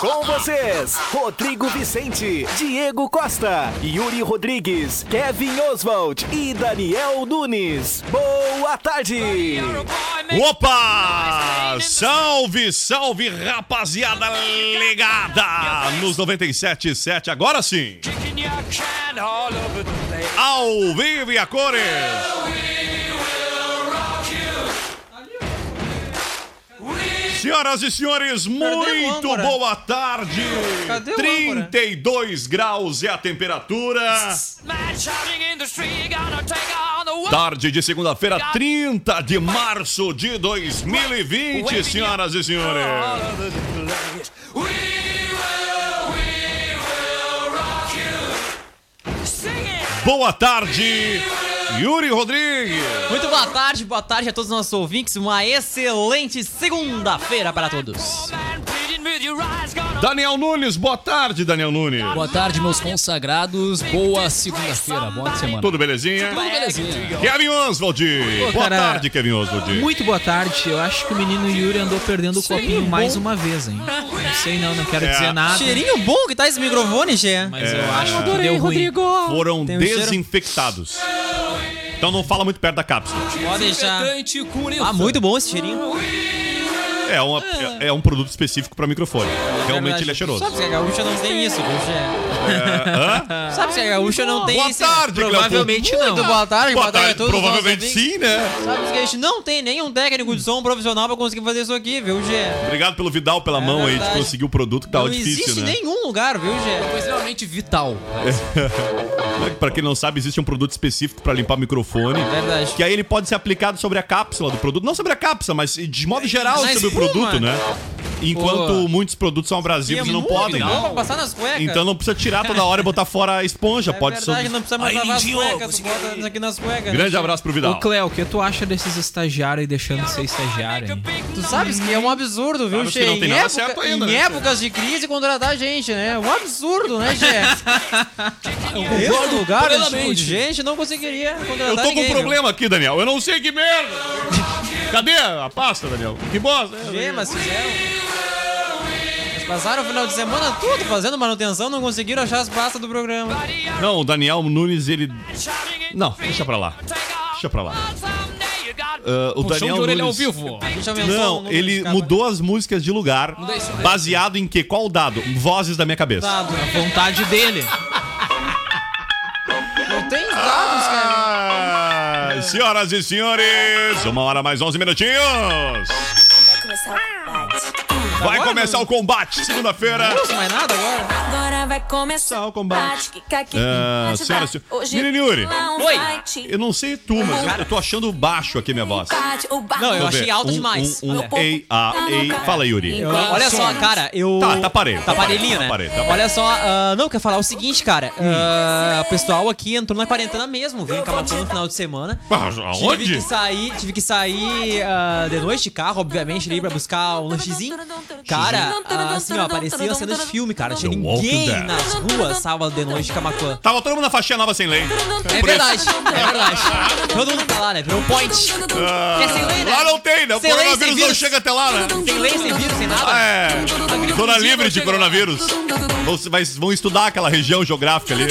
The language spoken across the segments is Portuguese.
Com vocês, Rodrigo Vicente, Diego Costa, Yuri Rodrigues, Kevin Oswald e Daniel Nunes. Boa tarde! Opa! Salve, salve, rapaziada ligada nos 97.7, agora sim. Ao vivo e a cores. Senhoras e senhores, muito boa tarde. Cadê o âncora? 32 graus é a temperatura. Tarde de segunda-feira, 30 de março de 2020, senhoras e senhores. Boa tarde, Yuri Rodrigues. Muito boa tarde, boa tarde a todos os nossos ouvintes. Uma excelente segunda-feira para todos. Daniel Nunes, boa tarde, Daniel Nunes. Boa tarde, meus consagrados. Boa segunda-feira, boa semana. Tudo belezinha? Tudo belezinha. Kevin Oswald. Boa cara, tarde, Kevin Oswald. Muito boa tarde. Eu acho que o menino Yuri andou perdendo o copinho mais uma vez, hein? Não sei não, não quero É. dizer nada. Cheirinho bom que tá esse microfone, Gê. Mas eu acho que deu ruim. Foram Tem um cheiro- desinfectados. Então não fala muito perto da cápsula. Pode deixar. Ah, muito bom esse cheirinho. É, uma- é- é um produto específico para microfone. Realmente ele é cheiroso. Sabe que a gaúcha não tem isso, viu, Gê? É, hã? Sabe que a gaúcha não tem Boa isso? tarde, Cleopo. Provavelmente Muito não. boa tarde, Boa boa tarde a todos os Provavelmente sim, né? Sabe que a gente não tem nenhum técnico de som profissional pra conseguir fazer isso aqui, viu, Gê? Obrigado pelo Vidal pela mão aí de conseguir o produto que tava não difícil, existe né? nenhum lugar, viu, Gê? Foi extremamente vital. Pra quem não sabe, existe um produto específico para limpar microfone. Verdade. Que aí ele pode ser aplicado sobre a cápsula do produto. Não sobre a cápsula, mas de modo geral Na sobre o produto, né? Enquanto Pô. muitos produtos são E é abrasivos e não muito podem. bom pra passar nas cuecas. Então não precisa tirar toda hora e botar fora a esponja. É pode verdade, só. não precisa mais Aí, lavar as cuecas, tu bota aqui nas cuecas. Grande né? abraço pro Vidal. Ô, Cleo, o que tu acha desses estagiários aí deixando de ser estagiário, hein? Tu sabes que é um absurdo, viu, Che? não tem Em nada época- certo ainda, Em né, épocas de crise, contratar gente, né? Um absurdo, né, Che? Outro lugar, esse tipo de gente não conseguiria contratar Eu tô com ninguém, um viu? problema aqui, Daniel. Eu não sei que merda. Cadê a pasta, Daniel? Que bosta. Vê, mas fizeram. Eles passaram o final de semana tudo fazendo manutenção, não conseguiram achar as pastas do programa. Não, o Daniel Nunes, ele. Não, deixa pra lá. Deixa pra lá. Ah, o Puxão Daniel de orelha ao vivo. Não, ele mudou as músicas de lugar. Baseado em que? Qual dado? Vozes da minha cabeça. Dado. A vontade dele. Senhoras e senhores, uma hora mais 11 minutinhos. Vai Agora começar o combate, segunda-feira. Não mais nada agora. Vai começar o combate. Bate, Ah, senhoras senhores. Menino Yuri, Oi. eu não sei tu, mas eu tô achando baixo aqui minha voz. Não, eu achei alto Um, demais. Um, um, ei, a, ei. Fala, Yuri. Olha só, cara, eu. Tá, tá parelho. Tá parelhinho, né? Tá parelho, tá parelho. Olha só, ah, não, eu quero falar o seguinte, cara. ah, o pessoal aqui entrou na quarentena mesmo, veio Camacuã no final de semana. Ah, Tive Aonde? que sair, tive que sair ah, de noite de carro, obviamente, ali pra buscar um lanchezinho. Cara, assim, ó, parecia cena de filme, cara. Tinha The ninguém Nas ruas sábado de noite de Camacuã. Tava todo mundo na faixinha nova sem lei. É verdade, é verdade. Todo mundo tá lá, né? Virou um point. É sem lei, né? Lá não tem, né? O Sem lei, coronavírus sem não chega até lá, né? Sem lei, sem vírus, sem nada. É, zona livre de coronavírus. Vai- vão estudar aquela região geográfica ali.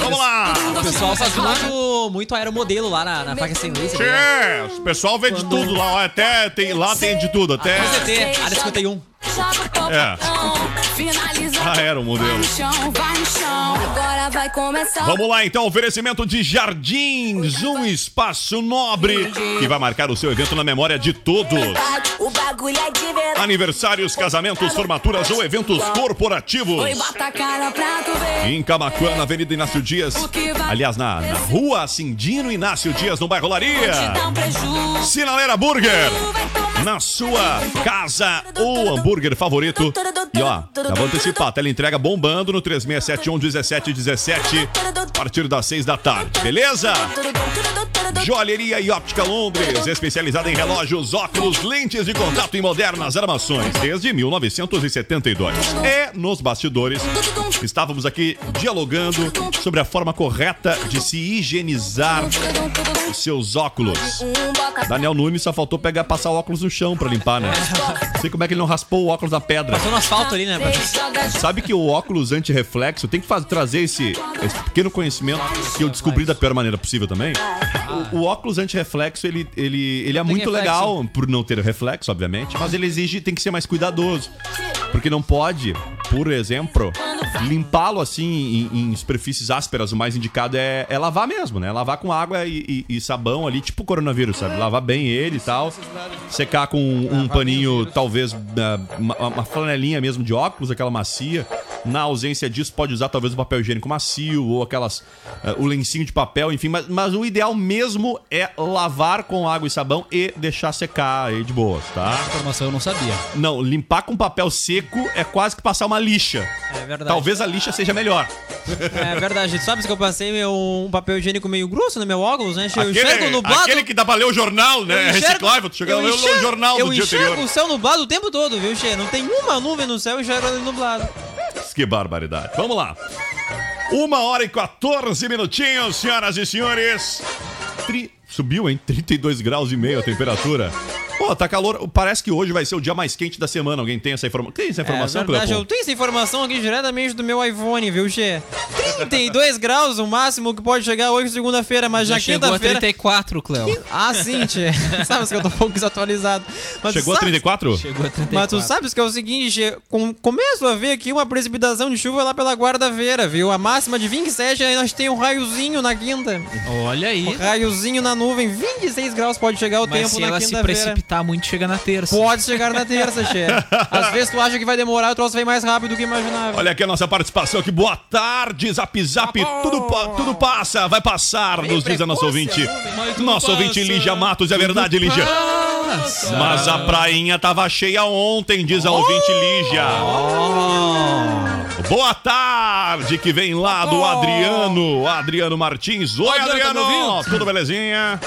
Vamos lá! O pessoal faz muito, muito aeromodelo lá na, na faca sem lei. Tchê, o pessoal vê de tudo lá, até tem, lá tem de tudo, até CT, área 51. É. Ah, era o modelo. Vamos lá então, oferecimento de Jardins, um espaço nobre que vai marcar o seu evento na memória de todos. É. Aniversários, casamentos, formaturas ou eventos corporativos. Em Camacuã, na Avenida Inácio Dias. Aliás, na, na rua Cindino Inácio Dias, no bairro Laria. Sinaleira Burger. Na sua casa, o hambúrguer favorito. E ó, já vou antecipar, tela entrega bombando no 3671 1717 a partir das 6 da tarde, beleza? Joalheria e Óptica Londres, especializada em relógios, óculos, lentes de contato e modernas armações, desde 1972. E nos bastidores, estávamos aqui dialogando sobre a forma correta de se higienizar os seus óculos. Daniel Nunes só faltou pegar, passar óculos no chão pra limpar, né? Não sei como é que ele não raspou o óculos da pedra. Passou no asfalto ali, né? Sabe que o óculos anti-reflexo tem que fazer, trazer esse, esse pequeno conhecimento que eu descobri da pior maneira possível também. O, o óculos anti-reflexo, ele, ele, ele é muito reflexo. legal por não ter reflexo, obviamente, mas ele exige, tem que ser mais cuidadoso. Porque não pode, por exemplo, limpá-lo assim em, em superfícies ásperas. O mais indicado é, é lavar mesmo, né? Lavar com água e, e- e sabão ali, tipo coronavírus, sabe? Lavar bem ele e tal. Secar com um paninho, talvez, ah, uma, uma flanelinha mesmo de óculos, aquela macia. Na ausência disso, pode usar talvez o papel higiênico macio ou aquelas. ah, o lencinho de papel, enfim. Mas, mas o ideal mesmo é lavar com água e sabão e deixar secar aí de boas, tá? Informação eu não sabia. Não, limpar com papel seco é quase que passar uma lixa. É verdade. Talvez a lixa seja melhor. É verdade. Sabe que eu passei meu, um papel higiênico meio grosso no meu óculos, né? Eu enxergo Aquele, nublado. aquele que dá pra ler o jornal, eu né? É enxergo- reciclável. Tu chega eu lá ler o enxergo- jornal eu do dia enxergo anterior. o céu nublado o tempo todo, viu, Che? Não tem uma nuvem no céu, eu enxergo ele nublado. Que barbaridade. Vamos lá. Uma hora e 14 minutinhos, senhoras e senhores. Tri- Subiu, hein? 32 graus e meio a temperatura. Pô, tá calor. Parece que hoje vai ser o dia mais quente da semana. Alguém tem essa informação? Tem essa informação, é verdade, Cleopon? eu tenho essa informação aqui diretamente do meu iPhone, viu, Che? 32 graus, o máximo que pode chegar hoje, segunda-feira, mas já, Já chegou a quinta-feira. 34, Cleo. Ah, sim, Che. Sabes que eu tô um pouco desatualizado. Mas Chegou a sabe- 34? Chegou a 34. Mas tu sabes que é o seguinte, Che, com, começo a ver aqui uma precipitação de chuva lá pela guarda-feira, viu? A máxima de 27, aí nós tem um raiozinho na quinta. Olha aí. Um raiozinho na nuvem, 26 graus pode chegar o Mas tempo se na quinta-feira. Precipitar muito, chega na terça. Pode chegar na terça, Che. Às vezes tu acha que vai demorar, o troço vem mais rápido do que imaginava. Olha aqui a nossa participação aqui. Boa tarde, Zap Zap. Tudo, pa- tudo passa, vai passar, nos diz a nossa ouvinte. Nosso ouvinte Lígia Matos, é verdade, Lígia. Mas a prainha tava cheia ontem, diz a ouvinte Lígia. Boa tarde, que vem lá do Adriano, Adriano Martins. Oi, Adriano, tá me Adriano. ouvindo? Tudo belezinha?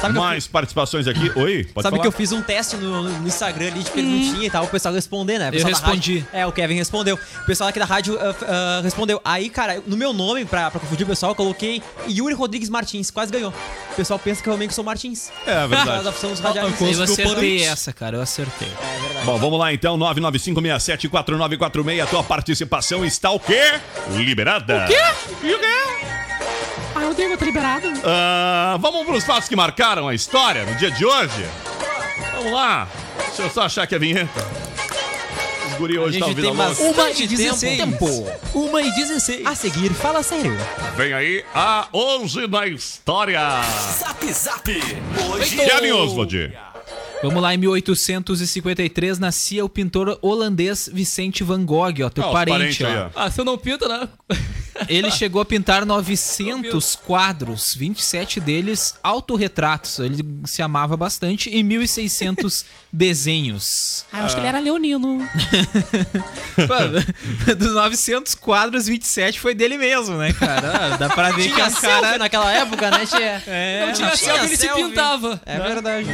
Sabe que eu Mais participações aqui. Oi, pode Sabe falar. que eu fiz um teste no, no Instagram ali de perguntinha e tal, o pessoal responder, né? Pessoal da respondi. rádio- é, o Kevin respondeu. O pessoal aqui da rádio ah, ah, respondeu. Aí, cara, no meu nome, pra, pra confundir o pessoal, eu coloquei Yuri Rodrigues Martins. Quase ganhou. O pessoal pensa que eu realmente sou Martins. É Nós verdade. somos Eu radialistas. acertei essa, cara. Eu acertei. Bom, vamos lá então, 995674946. A tua participação está o quê? Liberada. O quê? E o quê? Tenho outra liberado. Ah, vamos para os fatos que marcaram a história no dia de hoje? Vamos lá. Deixa eu só achar aqui a vinheta. Os guri hoje estão ouvindo tem a louca. bastante e 16. tempo. Uma e 16. A seguir, fala sério. Vem aí a hoje na história. Zap Zap. Hoje Kevin Oswald. Vamos lá, em 1853 nascia o pintor holandês Vicente Van Gogh, ó, teu Ah, parente, parentes aí, ó. ó. Ah, se eu não pinto, né? Ele chegou a pintar 900 quadros, 27 deles autorretratos. Ele se amava bastante e 1600 desenhos. Ah, eu acho que ele era leonino. Dos 900 quadros, 27 foi dele mesmo, né, cara? Ah, Dá pra ver que é Tinha um selfie cara naquela época, né, Tia? É, Não tinha selfie, ele se pintava. É verdade.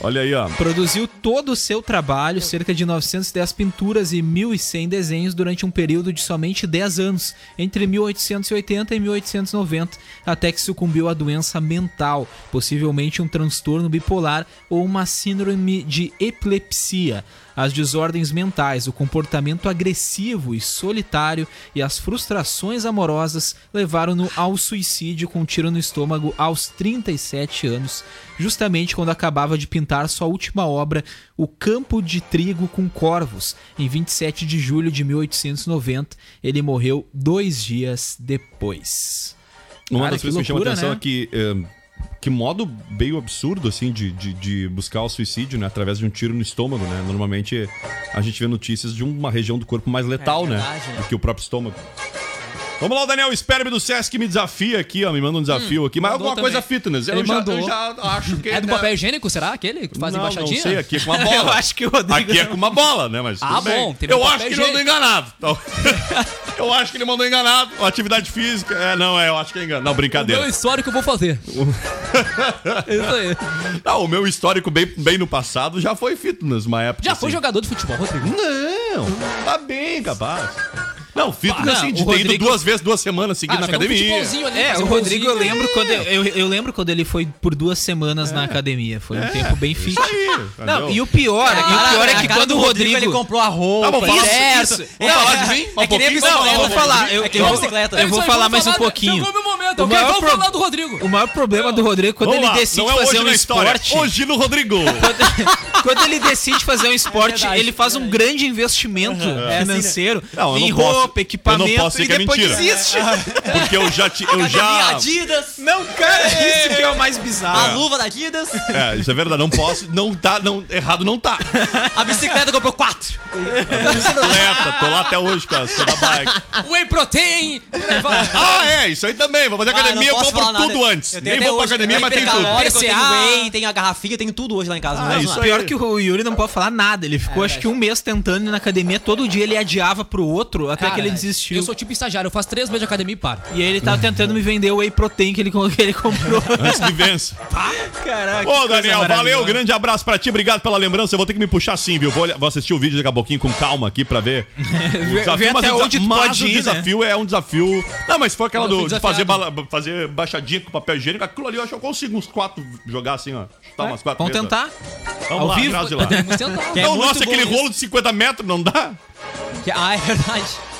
Olha aí, ó. Produziu todo o seu trabalho, cerca de 910 pinturas e 1.100 desenhos durante um período de somente 10 anos, entre 1880 e 1890, até que sucumbiu à doença mental, possivelmente um transtorno bipolar ou uma síndrome de epilepsia. As desordens mentais, o comportamento agressivo e solitário e as frustrações amorosas levaram-no ao suicídio com um tiro no estômago aos 37 anos, justamente quando acabava de pintar sua última obra, O Campo de Trigo com Corvos, em 27 de julho de 1890. Ele morreu dois dias depois. Uma Cara, das que coisas que me chama a atenção né? é que. eh, que modo meio absurdo, assim, de, de, de buscar o suicídio, né? Através de um tiro no estômago, né? Normalmente a gente vê notícias de uma região do corpo mais letal, É verdade, né? né? Do que o próprio estômago. Vamos lá, o Daniel Sperme do Sesc me desafia aqui, ó. Me manda um desafio aqui. Mas alguma coisa também. fitness. Eu Ele já, mandou. eu já acho que. É do né? papel higiênico, será? Aquele que faz não, embaixadinha? Não sei, aqui é com uma bola. Eu acho que o Rodrigo Aqui é com uma bola, né? Mas Ah, bom, teve Eu acho que ele mandou enganado. Então, eu acho que ele mandou enganado. Atividade física. É, não, é, eu acho que é enganado. Não, O brincadeira. meu histórico eu vou fazer. É Isso aí. Não, o meu histórico bem, bem no passado já foi fitness, uma época. Já foi assim. jogador de futebol, Rodrigo? Não, tá bem, capaz. Não, fitness Não, assim, de o ter ido Rodrigo- duas vezes, duas semanas seguidas Ah, na um academia. futebolzinho ali, É, o um Rodrigo eu lembro quando eu, eu, eu lembro quando ele foi por duas semanas na academia. Foi um tempo bem fit. É, Isso aí, Não, e o pior, e o pior é que quando do o Rodrigo, ele comprou a roupa. Tá, falar- certo. Isso, Vamos É, falar de mim? É que nem Um. Não, eu vou falar, eu, É que eu vou, bicicleta. eu vou Isso falar mais um pouquinho. Chegou meu momento, O maior Vamos pro- falar do Rodrigo. O maior problema do Rodrigo é quando Vamos ele lá, decide não é fazer hoje um história. esporte. Hoje no Rodrigo. Quando ele decide fazer um esporte, verdade, ele faz um grande investimento financeiro em não posso- roupa, equipamento eu não posso e que é depois mentira. desiste. Porque eu já. Te, eu já Adidas. Não, cara, isso que é o mais A bizarro. luva da Adidas. é, isso é verdade. Não posso. Não tá. Não, errado não tá. A bicicleta comprou quatro. Atleta, tô lá até hoje com a com a bike. Whey Protein. Ah, é, isso aí também. Vou fazer Ah, academia, eu não posso compro falar tudo nada. antes. Eu tenho Nem até vou pra hoje. academia, mas tem tudo. hipercalórico, Eu tenho whey, tenho a garrafinha, eu tenho tudo hoje lá em casa. Ah, Vamos isso aí. Pior que o Yuri não pode falar nada. Ele ficou acho que um mês tentando ir na academia. Todo dia ele adiava pro outro até Cara, que ele desistiu. Eu sou tipo estagiário, eu faço três meses de academia e paro. E ele tava tentando me vender o whey protein que ele, que ele comprou. Antes que vença. Caraca. Ô, Daniel, valeu. Grande abraço pra ti. Obrigado pela lembrança. Eu vou ter que me puxar sim, viu? Vou, olhar- vou assistir o vídeo daqui a pouquinho com calma aqui pra ver. O Vê mas o desa- mas o né? desafio é um desafio. Não, mas for aquela do, de fazer, bala- fazer baixadinha com papel higiênico, aquilo ali eu acho que eu consigo uns quatro jogar assim, ó. Chutar umas quatro Vamos tentar? Vamos ao lá, vivo? Lá. Vamos tentar. É Não, muito nossa, aquele nisso. rolo de 50 metros não dá? Ah, é verdade.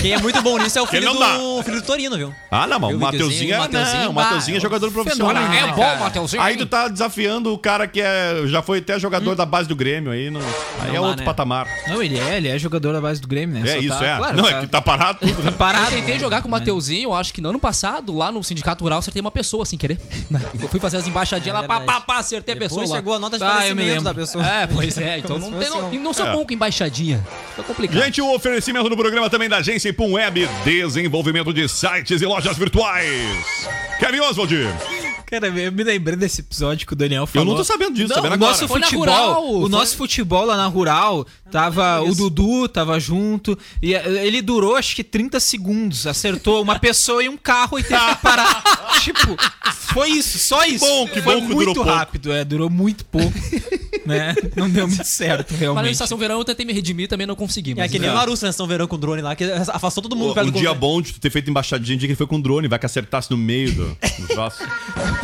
Quem é muito bom nisso é o filho do, filho do Torino, viu? Ah, não, mas Eu o Mateuzinho é. o Mateuzinho, não, o Mateuzinho é jogador profissional. fenômeno, né, É né, bom? Mateuzinho. Aí tu tá desafiando o cara que é, já foi até jogador da base do Grêmio aí, não, aí Não é dá, outro né? patamar. Não, ele é, ele é jogador da base do Grêmio, né? É Só isso, tá- é. claro, não, tá- é que tá parado tudo. né? Eu parado. tentei jogar com o Mateuzinho, eu acho que no ano passado, lá no Sindicato Rural, acertei uma pessoa sem querer. Eu fui fazer as embaixadinhas É lá, pá, pá, pá, acertei a pessoa Depois lá. chegou a nota de Ah, eu me falecimento lembro. da pessoa. É, pois é, então não, tem, fosse não, sou É. bom com embaixadinha. Fica complicado. Gente, o oferecimento do programa também da agência Ipum Web, desenvolvimento de sites e lojas virtuais. Kevin Oswald, Cara, eu me lembrei desse episódio que o Daniel eu falou. não tô sabendo disso, Não, sabendo o agora. nosso na futebol, Rural, o foi- nosso futebol lá na Rural, tava o Isso. Dudu tava junto e eh, ele durou acho que 30 segundos, acertou uma pessoa e um carro e teve que parar. tipo, foi isso, só isso. bom, que foi bom que muito durou pouco. rápido, é, durou muito pouco, né? Não deu muito certo Mas na realmente. estação verão eu tentei me redimir também não consegui. É que nem o Naruto na São Verão com o drone lá, que afastou todo mundo perto Um dia controle. bom de tu ter feito embaixadinha, dia que ele foi com drone, vai que acertasse no meio do, do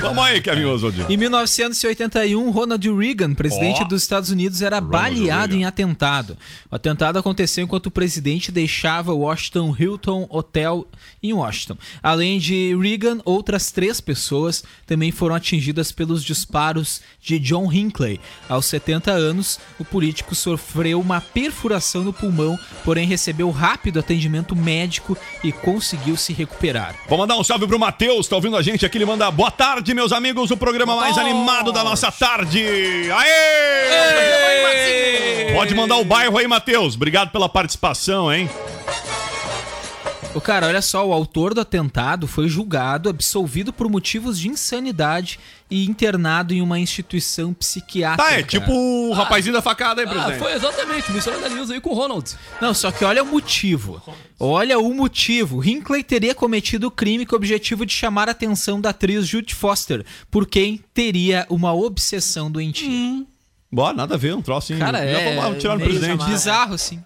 Vamos aí, Kevin Oswald. Em 1981, Ronald Reagan, presidente Ó. dos Estados Unidos, era Ronald baleado Reagan. em atentado. O atentado aconteceu enquanto o presidente deixava o Washington Hilton Hotel em Washington. Além de Reagan, outras três pessoas também foram atingidas pelos disparos de John Hinckley. Aos 70 anos, o político sofreu uma perfuração no pulmão, porém recebeu rápido atendimento médico e conseguiu se recuperar. Vou mandar um salve pro Matheus, tá ouvindo a gente aqui. Ele manda boa tarde, meus amigos, o programa mais animado da nossa tarde. Aê! Pode mandar o bairro aí, Matheus. Obrigado pela participação, hein? O cara, olha só, o autor do atentado foi julgado, absolvido por motivos de insanidade e internado em uma instituição psiquiátrica. Tá, é tipo o rapazinho da facada aí, Ah, presidente. foi exatamente, mistura da News aí com o Ronald. Não, só que olha o motivo. Olha o motivo. Hinckley teria cometido o crime com o objetivo de chamar a atenção da atriz Jude Foster, por quem teria uma obsessão doentia. Bora, nada a ver, um troço assim. Cara, Já é vamos tirar no presidente. bizarro, assim.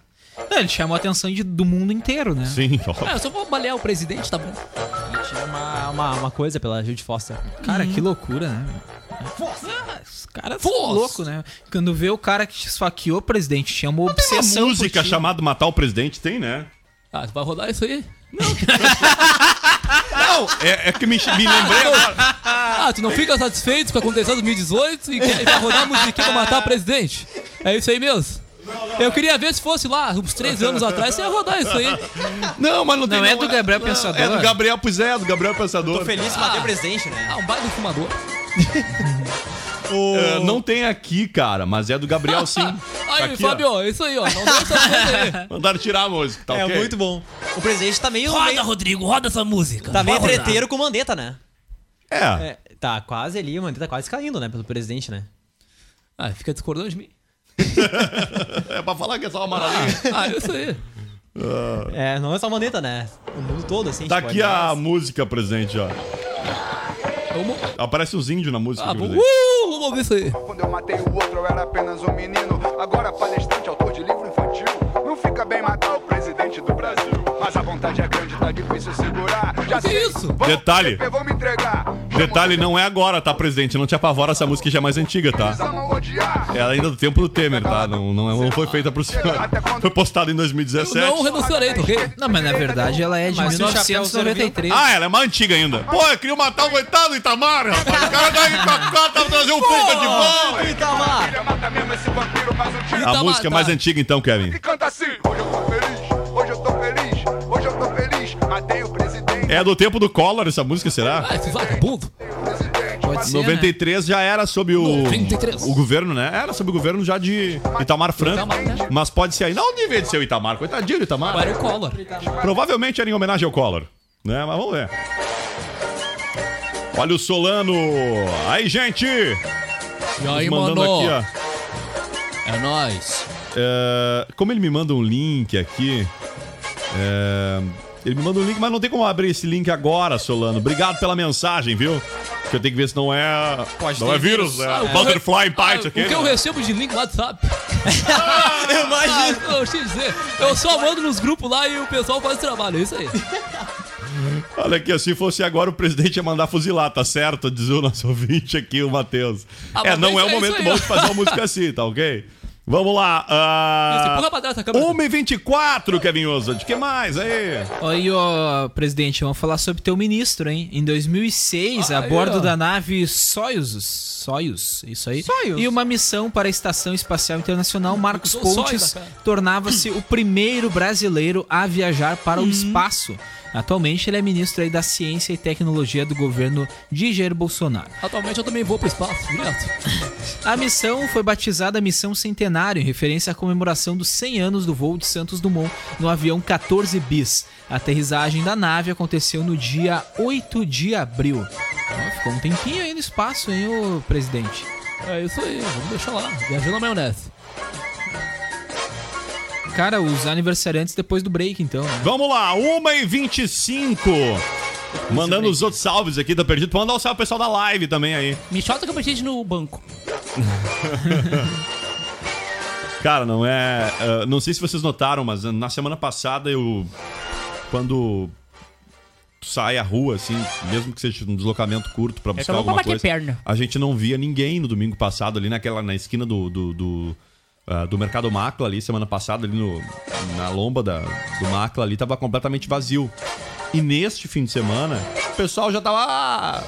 Não, ele chamou a atenção de- do mundo inteiro, né? Sim, ó. Ah, eu só vou balear o presidente, tá bom. Tinha uma, uma, uma coisa pela Jude Foster. Cara, que loucura, né? Os caras são loucos, né? Quando vê o cara que esfaqueou o presidente, tinha uma Uma obsessão música por ti. chamada Matar o Presidente tem, né? Ah, vai rodar isso aí? Não, é, é que me, me lembrei agora. Ah, tu não fica satisfeito com o que aconteceu em 2018 e quer e vai rodar a musiquinha pra matar o presidente? É isso aí mesmo? Eu queria ver se fosse lá, uns três anos atrás, você ia rodar isso aí. Não, mas não tem Não é como- do Gabriel Pensador? É do Gabriel, pois é, do Gabriel Pensador. Tô feliz de bater o presidente, né? Ah, um baile do fumador. É, não tem aqui, cara, mas é do Gabriel sim. Tá Aí, aqui, ó. Fábio, é isso aí, ó. Não deu aí. Mandaram tirar a música, tá É ok? muito bom. O presidente tá meio. Roda, meio Rodrigo, roda essa música. tá meio treteiro com o Mandetta, né? É. É, tá quase ali, o Mandetta tá quase caindo, né? Pelo presidente, né? Ah, fica discordando de mim. É pra falar que é só uma maravilha. Ah, é isso aí. É, não é só o Mandetta, né? O mundo todo, assim. Tá tipo, aqui é a mais- música presente, ó. Vamos, Aparece os índios na música. ah, vamos, uh, vamos ouvir isso aí. Quando eu matei o outro, eu era apenas um menino. Agora palestrante, autor de livro infantil. Não fica bem matar o presidente do Brasil. Mas a vontade é grande, difícil segurar. Já Que sei. isso? Vamos Detalhe. me entregar. Detalhe, não é agora, tá, presidente? Não te apavora, essa música já é mais antiga, tá? Odiar. É ainda do tempo do Temer, tá? Não, não, não foi feita pro senhor. Foi postada em Eu 2017. não renunciarei, ok? Não, mas na verdade ela é de Mas se o chapéu 1993. Ah, ela é mais antiga ainda. Pô, eu queria matar o coitado do Itamar, rapaz. O cara tá aí com a cota, trazer o Cuca de volta. Itamar! Queria matar mesmo esse vampiro, mas dia A música é tá. mais antiga então, Kevin. E canta assim. Hoje eu tô feliz, É do tempo do Collor essa música, será? Ah, esse vagabundo. Pode ser, né? 93 já era sob o 93. o governo, né? Era sob o governo já de Itamar Franco. Itamar, né? Mas pode ser aí. Não devia de ser o Itamar. Coitadinho do Itamar. Era o Collor. Provavelmente era em homenagem ao Collor. Né? Mas vamos ver. Olha o Solano. Aí, gente. E aí, mandando mano? aqui, ó. É nóis. É, como ele me manda um link aqui. é, ele me manda um link, mas não tem como abrir esse link agora, Solano. Obrigado pela mensagem, viu? Que eu tenho que ver se não é. Pode não é vírus, vírus. é Ah, o Butterfly eu- Python ah, aqui. O que eu recebo de link lá do WhatsApp. Eu imagino. Ah, eu te dizer, eu só mando nos grupos lá e o pessoal faz o trabalho, é isso aí. Olha aqui, se fosse agora o presidente ia mandar fuzilar, tá certo? Diz o nosso ouvinte aqui, o Matheus. Ah, é, não é é o isso momento aí, bom de fazer uma música assim, tá ok? Vamos lá. Uh... câmera. 1h24, Kevin Oswald. que mais aí? Aí, ó, presidente, vamos falar sobre teu ministro, hein? Em 2006, a Aí, bordo ó. da nave Soyuz, Soyuz, isso aí. Soyuz. E uma missão para a Estação Espacial Internacional, Marcos Pontes tornava-se o primeiro brasileiro a viajar para Uhum. o espaço. Atualmente, ele é ministro da Ciência e Tecnologia do governo de Jair Bolsonaro. Atualmente eu também vou pro espaço, direto. A missão foi batizada Missão Centenário, em referência à comemoração dos 100 anos do voo de Santos Dumont no avião 14 bis. A aterrissagem da nave aconteceu no dia 8 de abril. Ó, ficou um tempinho aí no espaço, hein, ô presidente? É isso aí, vamos deixar lá. Viajando na maionese. Cara, os aniversariantes depois do break, então, né? Vamos lá, 1h25. Mandando os outros salves aqui, tá perdido. Pode mandar um salve pro pessoal da live também aí. Me chota que eu preciso no banco. Cara, não é. ah, não sei se vocês notaram, mas na semana passada eu. Quando sai à rua, assim, mesmo que seja um deslocamento curto pra buscar eu vou alguma bater coisa, perna. a gente não via ninguém no domingo passado ali naquela na esquina do do, do, ah, do mercado Macla ali semana passada ali no, na lomba da, do Macla ali tava completamente vazio. E neste fim de semana o pessoal já tava ah,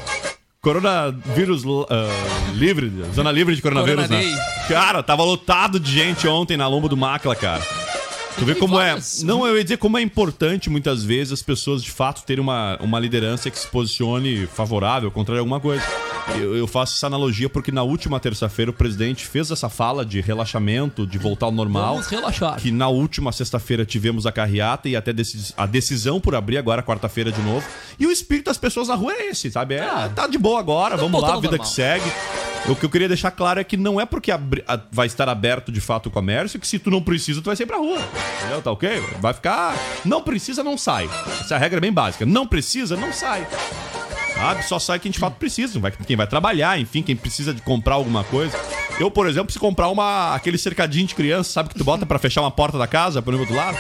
coronavírus ah, livre, zona livre de coronavírus, né? Corona Cara, tava lotado de gente ontem na lomba do Macla, cara. Tu vê como é. Não, eu ia dizer como é importante muitas vezes as pessoas de fato terem uma, uma liderança que se posicione favorável, contrário a alguma coisa. Eu, eu faço essa analogia porque na última terça-feira o presidente fez essa fala de relaxamento, de voltar ao normal. Vamos relaxar. Que na última sexta-feira tivemos a carreata e até a decisão por abrir agora, quarta-feira de novo. E o espírito das pessoas na rua é esse, sabe? É, tá de boa agora, vamos lá, ao vida normal. que segue. O que eu queria deixar claro é que não é porque a- vai estar aberto de fato o comércio que se tu não precisa, tu vai sair pra rua. Entendeu? Tá ok? Vai ficar. Não precisa, não sai. Essa regra é bem básica. Não precisa, não sai. Sabe? Só sai quem de fato precisa. Vai, quem vai trabalhar, enfim, quem precisa de comprar alguma coisa. Eu, por exemplo, se comprar uma, aquele cercadinho de criança, sabe que tu bota pra fechar uma porta da casa, por outro lado?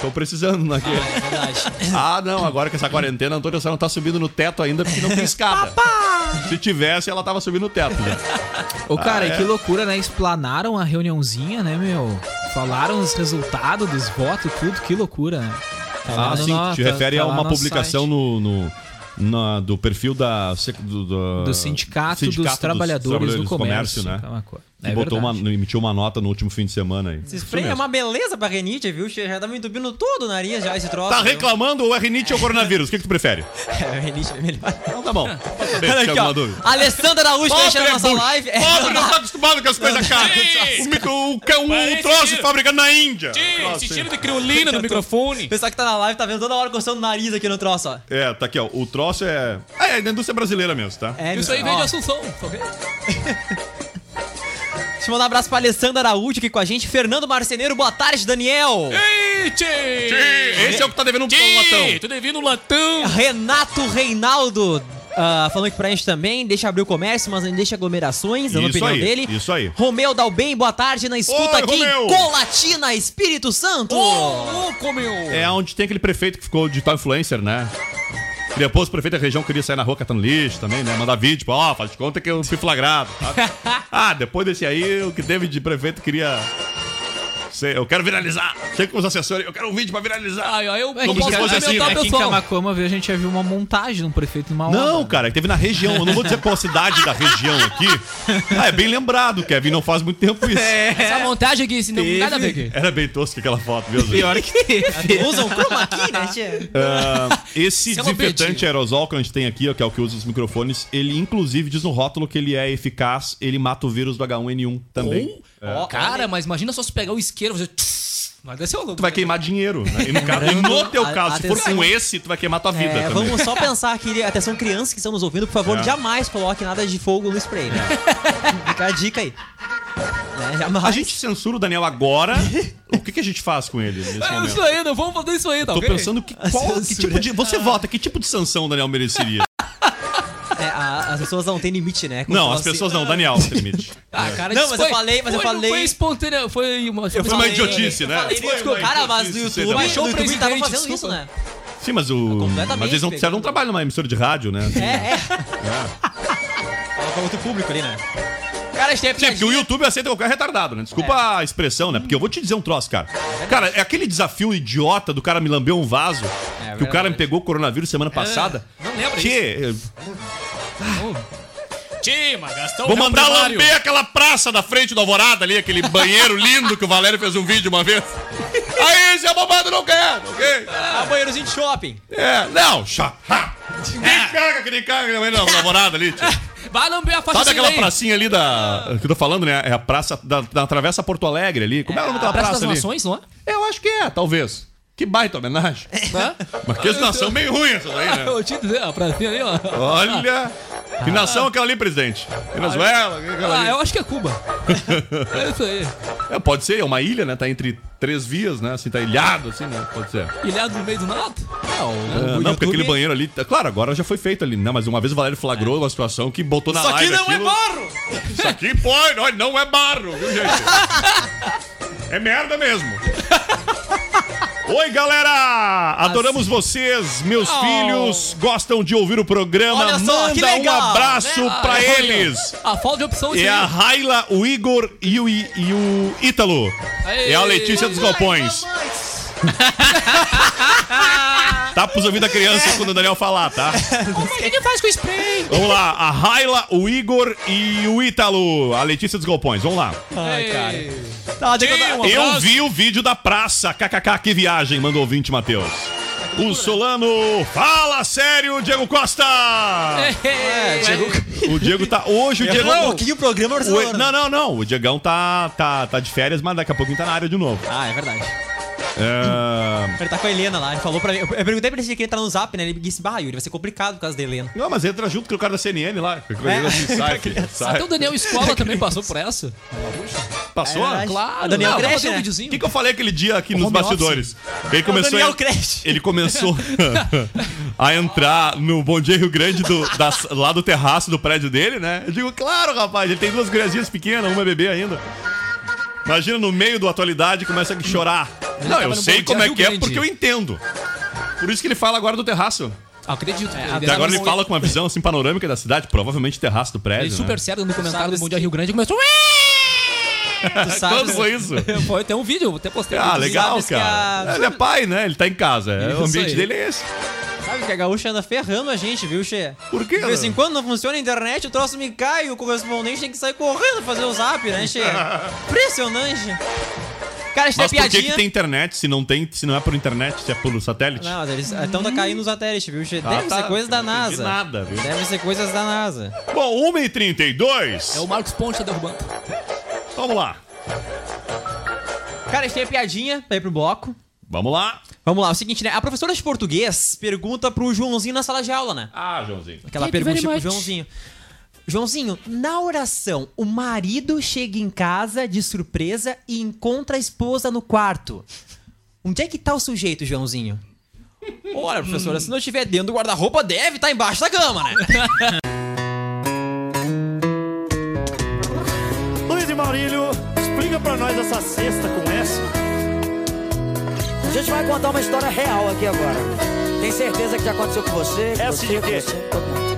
Tô precisando naquele. É verdade. Ah, não, agora que essa quarentena, Antônio, você não tá subindo no teto ainda porque não tem escada. Se tivesse, ela tava subindo o teto já. Ô, cara, Ah, e é? que loucura, né? Explanaram a reuniãozinha, né, meu? Falaram os resultados dos votos e tudo, que loucura, né? Tá Ah, sim, no- te tá- refere tá a uma publicação no, no- na- do perfil da, do, do- do sindicato, dos Trabalhadores do Comércio, né? É É botou uma, emitiu uma nota no último fim de semana aí. Esse spray é uma beleza pra renite, viu? Já tá me entupindo todo o nariz já, esse troço. Tá viu? reclamando ou é rinite ou coronavírus? O que, que tu prefere? É, rinite é melhor. Então tá bom. Olha aqui, ó. dúvida. Alessandra Araújo que enche a nossa live. É, Pobre não tá acostumado com as coisas caras. O, um Parece troço fabricado na Índia. Esse cheiro de criolina no microfone. O pessoal que tá na live tá vendo toda hora coçando o nariz aqui no troço, ó. É, tá aqui, ó. O troço é. É, é da indústria brasileira mesmo, tá? É, Isso aí vem de Assunção, tá ok? Deixa eu mandar um abraço pra Alessandra Araújo aqui com a gente. Fernando Marceneiro, boa tarde, Daniel. Ei, tchê! Esse é o que tá devendo um Tchê, latão. tô devendo um latão. Renato Reinaldo. ah, falando aqui pra gente também, deixa abrir o comércio, mas não deixa aglomerações, dando a Isso opinião aí, dele. isso aí. Romeu Dalbem, boa tarde, na escuta Oi, aqui Romeu. em Colatina, Espírito Santo. Ô, louco, meu. É onde tem aquele prefeito que ficou digital influencer, né? Depois o prefeito da região queria sair na rua catando lixo também, né? Mandar vídeo, tipo, ó, faz de conta que eu fui flagrado. tá? ah, depois desse aí, o que teve de prefeito queria. Sei, eu quero viralizar. Chega com os assessores, eu quero um vídeo pra viralizar. Ai, ai, eu, Como posso se fosse assim, né? o Aqui em. Camacuama, a gente já viu uma montagem de um prefeito numa Não, obra. cara, que teve na região. Eu não vou dizer qual cidade da região aqui. Ah, é bem lembrado, Kevin. Não faz muito tempo isso. Essa montagem aqui, assim, não Teve. nada a ver aqui. Era bem tosca aquela foto, viu, Zé? Pior que teve. Usam chroma key, né, tia? Ah, esse é desinfetante aerosol que a gente tem aqui, ó, que é o que usa os microfones, ele inclusive diz no rótulo que ele é eficaz, ele mata o vírus do H1N1 também. Ó, Cara, mas imagina só se pegar o isqueiro e fazer... Mas deve ser louco. Tu vai queimar dinheiro, né? E no, caso, e no teu a- caso, se for atenção. com esse, tu vai queimar tua vida É, também. vamos só pensar aqui, atenção crianças que estão nos ouvindo, por favor, É. jamais coloque nada de fogo no spray, né? Fica a dica aí. Jamais. A gente censura o Daniel agora. o que, que a gente faz com ele nesse É isso aí, não vamos fazer isso aí, tá Tô ok? pensando que, qual, que tipo de. Você vota, que tipo de sanção o Daniel mereceria? É, a- as pessoas não têm limite, né? Quando Não, as pessoas não, Daniel, não tem limite. Ah, cara, Não, mas eu falei- mas eu foi- falei- Foi espontâneo, foi uma... Foi uma idiotice, né? Falei, Foi desculpa, uma cara, mas no YouTube, no YouTube presidente, tava fazendo desculpa. isso, né? Sim, mas o. completamente Mas eles não fizeram um trabalho numa emissora de rádio, né? É, é. Fala pra outro público ali, né? Cara, a Sim, porque o YouTube aceita qualquer retardado, né? Desculpa a expressão, né? Porque eu vou te dizer um troço, cara. Cara, é aquele desafio idiota do cara me lamber um vaso, É que o cara me pegou o coronavírus semana passada. não lembra Que? Tima, Gastão Vou mandar Primário. lamber aquela praça da frente do Alvorada ali, aquele banheiro lindo que o Valério fez um vídeo uma vez. Aí, se é bobado, não quero, ok? Ah, banheirozinho de shopping. É, não, chá. ha. Ninguém caga que nem caga na Alvorada ali, tio. Vai lamber a faixa Sabe aquela pracinha ali da. que eu tô falando, né? É a praça da, da Travessa Porto Alegre ali. Como é, o nome daquela Praça praça das ali? Nações, não é? Eu acho que é, talvez. Que baita homenagem. Hã? Mas que nação bem ruim essa daí, né? Eu te dizer, a pracinha ali, ó. Olha. Que nação é aquela ali, presidente? Venezuela? que é aquela Ah, ali? eu acho que é Cuba. é isso aí. É, pode ser, é uma ilha, né? Tá entre três vias, né? Assim, tá ilhado, assim, né? Pode ser. Ilhado no meio do nada. É, não, porque aquele banheiro ali. tá- Claro, agora já foi feito ali, né? Mas uma vez o Valério flagrou uma situação que botou na Isso aqui live não é aquilo. barro! Isso aqui pode, olha, não é barro, viu, gente? É merda mesmo. Oi, galera! Adoramos vocês, meus filhos. Gostam de ouvir o programa. Olha só, Manda legal, um abraço né? pra Ah, eles. A falta de opção É a. Raila, o Igor e o, e o Ítalo. É a Letícia dos Galpões. Tá pros ouvidos da criança quando o Daniel falar, tá? Como é que ele faz com o spray? Vamos lá, a Raila, o Igor e o Ítalo. A Letícia dos Galpões, vamos lá. Ai, cara. Tá, Um Eu abraço. vi o vídeo da praça. KKK, que viagem, mandou o ouvinte, Matheus. O Solano, fala sério, Diego Costa! É, Diego, O Diego tá. Hoje o Diego. um pouquinho o programa o- Barcelona. Não, não, não. O Diegão tá, tá, tá de férias, mas daqui a pouquinho tá na área de novo. Ah, é verdade. É... Ele tá com a Helena lá, ele falou pra mim. Eu perguntei pra ele se ele entrar no zap, né? Ele disse, bah, Yuri, vai ser complicado por causa da Helena. Não, mas entra junto com o cara da CNN lá. É. Sai, filho, sai. Até o Daniel Escola também passou por essa. Passou? É. Claro. A Daniel Crash, um né? O que, que eu falei aquele dia aqui nos home bastidores? Ele começou, Daniel a, Crash. ele começou a entrar no Bom Dia Rio Grande do, das- lá do terraço do prédio dele, né? Eu digo, claro, rapaz, ele tem duas guriazinhas pequenas, uma é bebê ainda. Imagina no meio do atualidade começa a chorar. Não, tava eu sei Bom como é que é porque eu entendo. Por isso que ele fala agora do terraço. Acredito. É, Ele agora ele ser- fala com uma visão assim panorâmica da cidade, provavelmente terraço do prédio. Ele super né? sério no comentário do Bom Dia Rio Grande começou. Tu sabes, Quando foi isso? Foi, tem um vídeo, até postei. Ah, legal, cara. a- Ele é pai, né? Ele tá em casa. é, o Isso ambiente aí. dele é esse. Que a gaúcha anda ferrando a gente, viu, Che? Por quê? De vez em quando não funciona a internet, o troço me cai, o correspondente tem que sair correndo fazer o zap, né, Che? Impressionante. Cara, a gente Mas tem por que, piadinha. que tem internet se não tem, se não é por internet, se é por satélite? Não, mas eles então tá caindo o satélite, viu, Che? Ah, Deve tá. ser coisa da NASA. nada, viu? Deve ser coisas da NASA. Bom, 1h32. É o Marcos Ponte derrubando. Vamos lá. Cara, a gente tem a piadinha pra ir pro bloco. Vamos lá. Vamos lá, é o seguinte, né? A professora de português pergunta pro Joãozinho na sala de aula, né? Ah, Joãozinho. Aquela Thank pergunta pro much. Joãozinho. Joãozinho, na oração, o marido chega em casa de surpresa e encontra a esposa no quarto. Onde é que tá o sujeito, Joãozinho? Olha, professora, se não estiver dentro do guarda-roupa, deve estar embaixo da cama, né? Luiz e Maurílio, explica pra nós essa cesta com essa. A gente vai contar uma história real aqui agora. Tem certeza que já aconteceu com você? Com Essa você, de com quê? você, todo mundo.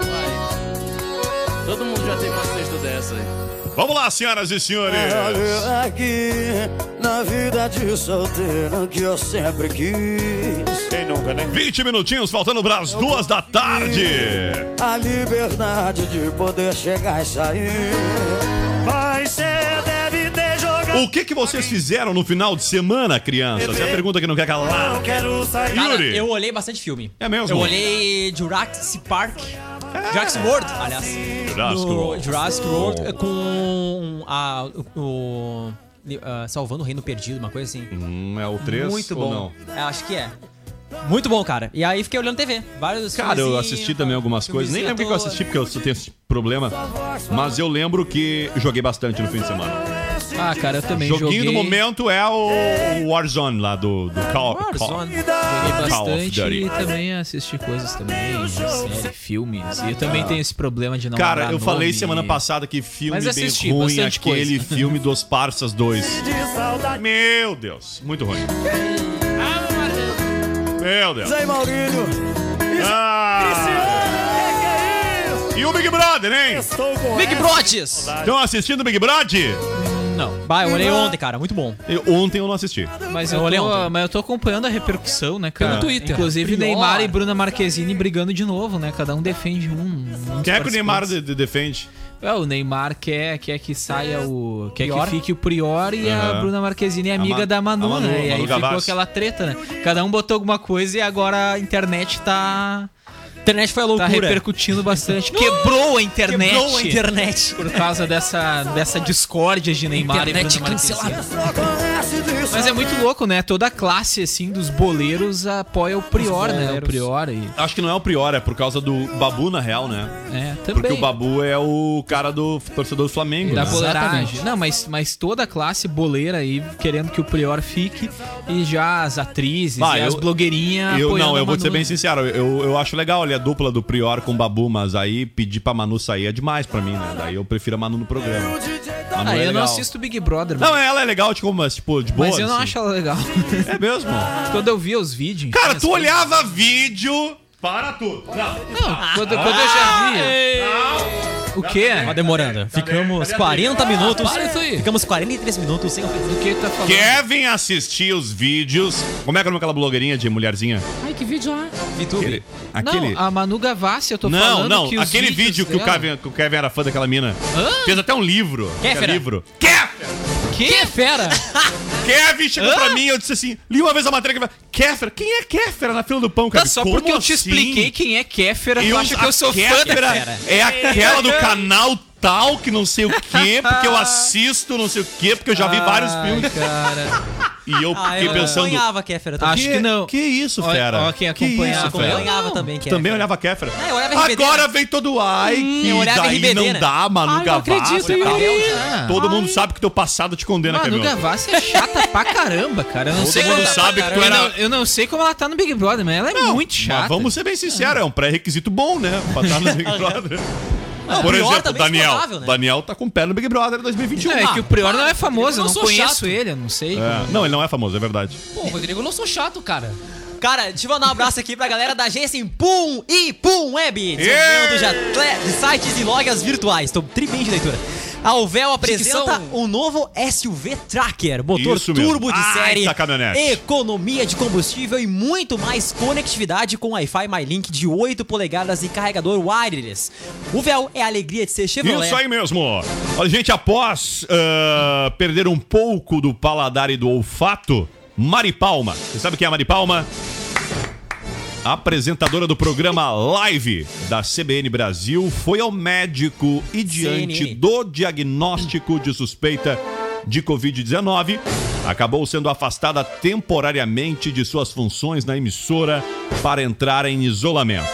Todo mundo já teve uma cesta dessa aí. Vamos lá, senhoras e senhores. aqui na vida de solteiro que eu sempre quis. Quem nunca, né? 20 minutinhos, faltando para as duas da tarde. A liberdade de poder chegar e sair. O que, que vocês fizeram no final de semana, crianças? É a pergunta que não quer calar. Não quero sair. Yuri. Eu olhei bastante filme. É mesmo? Eu olhei Jurassic Park. Jurassic World, aliás. Jurassic World. Jurassic World é com a, o, ah, Salvando o Reino Perdido, uma coisa assim. Hum, é o 3 Muito ou bom. não? É, acho que é. Muito bom, cara. E aí fiquei olhando TV. Vários Cara, eu assisti também algumas coisas. Nem lembro o que eu tô- assisti, porque eu só tenho esse problema. Mas eu lembro que joguei bastante no fim de semana. Ah, cara, eu também Joguinho joguei. do momento é o Warzone lá do, do Call, Call, Warzone. Joguei Call of bastante Duty. e também assisti coisas também, série, filmes. E eu também tenho esse problema de não Cara, eu falei nome. semana passada que filme Mas bem ruim, bastante aquele coisa. filme dos Parsas 2. Meu Deus, muito ruim. Meu Deus. Zé Maurílio. Ah. E o Big Brother, hein? Big. Brotes! Estão assistindo o Big Brother? Não. Bah, eu olhei ontem, cara. Muito bom. Eu- ontem eu não assisti. Mas Eu eu, olhei tô, ontem. mas eu tô acompanhando a repercussão, né, cara? Pelo Twitter. Inclusive. Neymar e Bruna Marquezine brigando de novo, né? Cada um defende um. um dos Quem é que o Neymar de- de- defende? É, o Neymar quer, quer que saia o. Quer Prior. que fique o Prior e a Aham. Bruna Marquezine é A amiga Ma- da Manu, a Manu, né? E Manu aí ficou Gavassi. aquela treta, né? Cada um botou alguma coisa e agora a internet tá. A internet foi a Tá loucura. repercutindo bastante. Quebrou a internet. Quebrou a internet. Por causa dessa, dessa discórdia de Neymar Internet e Bruna Marquezine. cancelada. Mas é muito louco, né? Toda a classe, assim, dos boleiros apoia o Prior, né? O. Prior e... Acho que não é o Prior, é por causa do Babu, na real, né? É, também. Porque o Babu é o cara do torcedor do Flamengo, Da né? boleiragem. Não, mas, mas toda a classe boleira aí querendo que o Prior fique e já as atrizes Ah, e eu- as blogueirinhas Eu, apoiando não, a eu vou Manu, ser bem né? sincero, eu, eu acho legal ali a dupla do Prior com o Babu, mas aí pedir pra Manu sair é demais pra mim, né? Daí eu prefiro a Manu no programa. Ah, é eu não legal. assisto Big Brother, Não, mas, ela é legal, tipo, mas, tipo, de boa. mas eu não assim. acho ela legal. É mesmo? Quando eu via os vídeos... Cara, tu olhava vídeo. Para tudo. Não. Não, quando, quando eu já via... O quê? Tá demorando. Ficamos 40 minutos. Para isso aí. Ficamos 43 minutos sem ofensa. Do que tá falando? Kevin assistia os vídeos. Como é que era aquela blogueirinha de mulherzinha? Ai, que vídeo lá. YouTube. Aquele. aquele... Não, a Manu Gavassi, eu tô Não, falando não, que os aquele vídeo que o, Kevin, que o Kevin era fã daquela mina. Fez até um livro. Kéfera. Que é livro. Kéfera! Que fera? Kevin chegou pra mim e eu disse assim: li uma vez a matéria que vai. Kéfera? Quem é Kéfera na fila do pão, Tá, Kevin? só Como porque eu te assim? expliquei quem é Kéfera, tu Eu, acha que eu sou a fã Kéfera da é aquela do canal tal que não sei o quê, porque eu assisto não sei o quê, porque eu já vi vários Ai, filmes. cara. E eu Ah, fiquei eu pensando. acompanhava a Kéfera também. Acho que não. Que isso, Ó, fera? ó, quem que isso, acompanhava também, Kéfera. Também olhava Kéfera. É, eu olhava RBD, Agora né? vem todo ai, que eu olhava daí RBD, não né? dá, Manu Ai, não Gavassi acredito, e tal. Yuri. Ah. Todo mundo sabe que teu passado te condena, Manu Kevin. Gavassi é chata pra caramba, cara. Eu não Todo sei mundo como sabe que tu eu era- não, eu não sei como ela tá no Big Brother, mas ela é muito chata. Vamos ser bem sinceros, é um pré-requisito bom, né? Pra estar no Big Brother. Por Prior exemplo, também Daniel. né? Daniel tá com o pé no Big Brother 2021. Não, é que o Prior não é famoso, eu não não conheço chato. ele, eu não sei. É, Não, ele não é famoso, é verdade. Pô, Rodrigo, eu não sou chato, cara. Cara, deixa eu mandar um abraço aqui pra galera da agência Impum e Pum Web. Desenvolvimento de, de sites e lojas virtuais. Tô tribem de leitura. A Alvel apresenta um novo SUV Tracker, motor Isso mesmo. turbo de Ah, série, economia de combustível e muito mais conectividade com Wi-Fi MyLink de 8 polegadas e carregador wireless. O véu é a alegria de ser Chevrolet. Isso aí mesmo. Olha, gente, após ah, perder um pouco do paladar e do olfato, Mari Palma. Você sabe quem é a Mari Palma? Apresentadora do programa Live da CBN Brasil foi ao médico e diante CNN. do diagnóstico de suspeita de Covid-19, acabou sendo afastada temporariamente de suas funções na emissora para entrar em isolamento.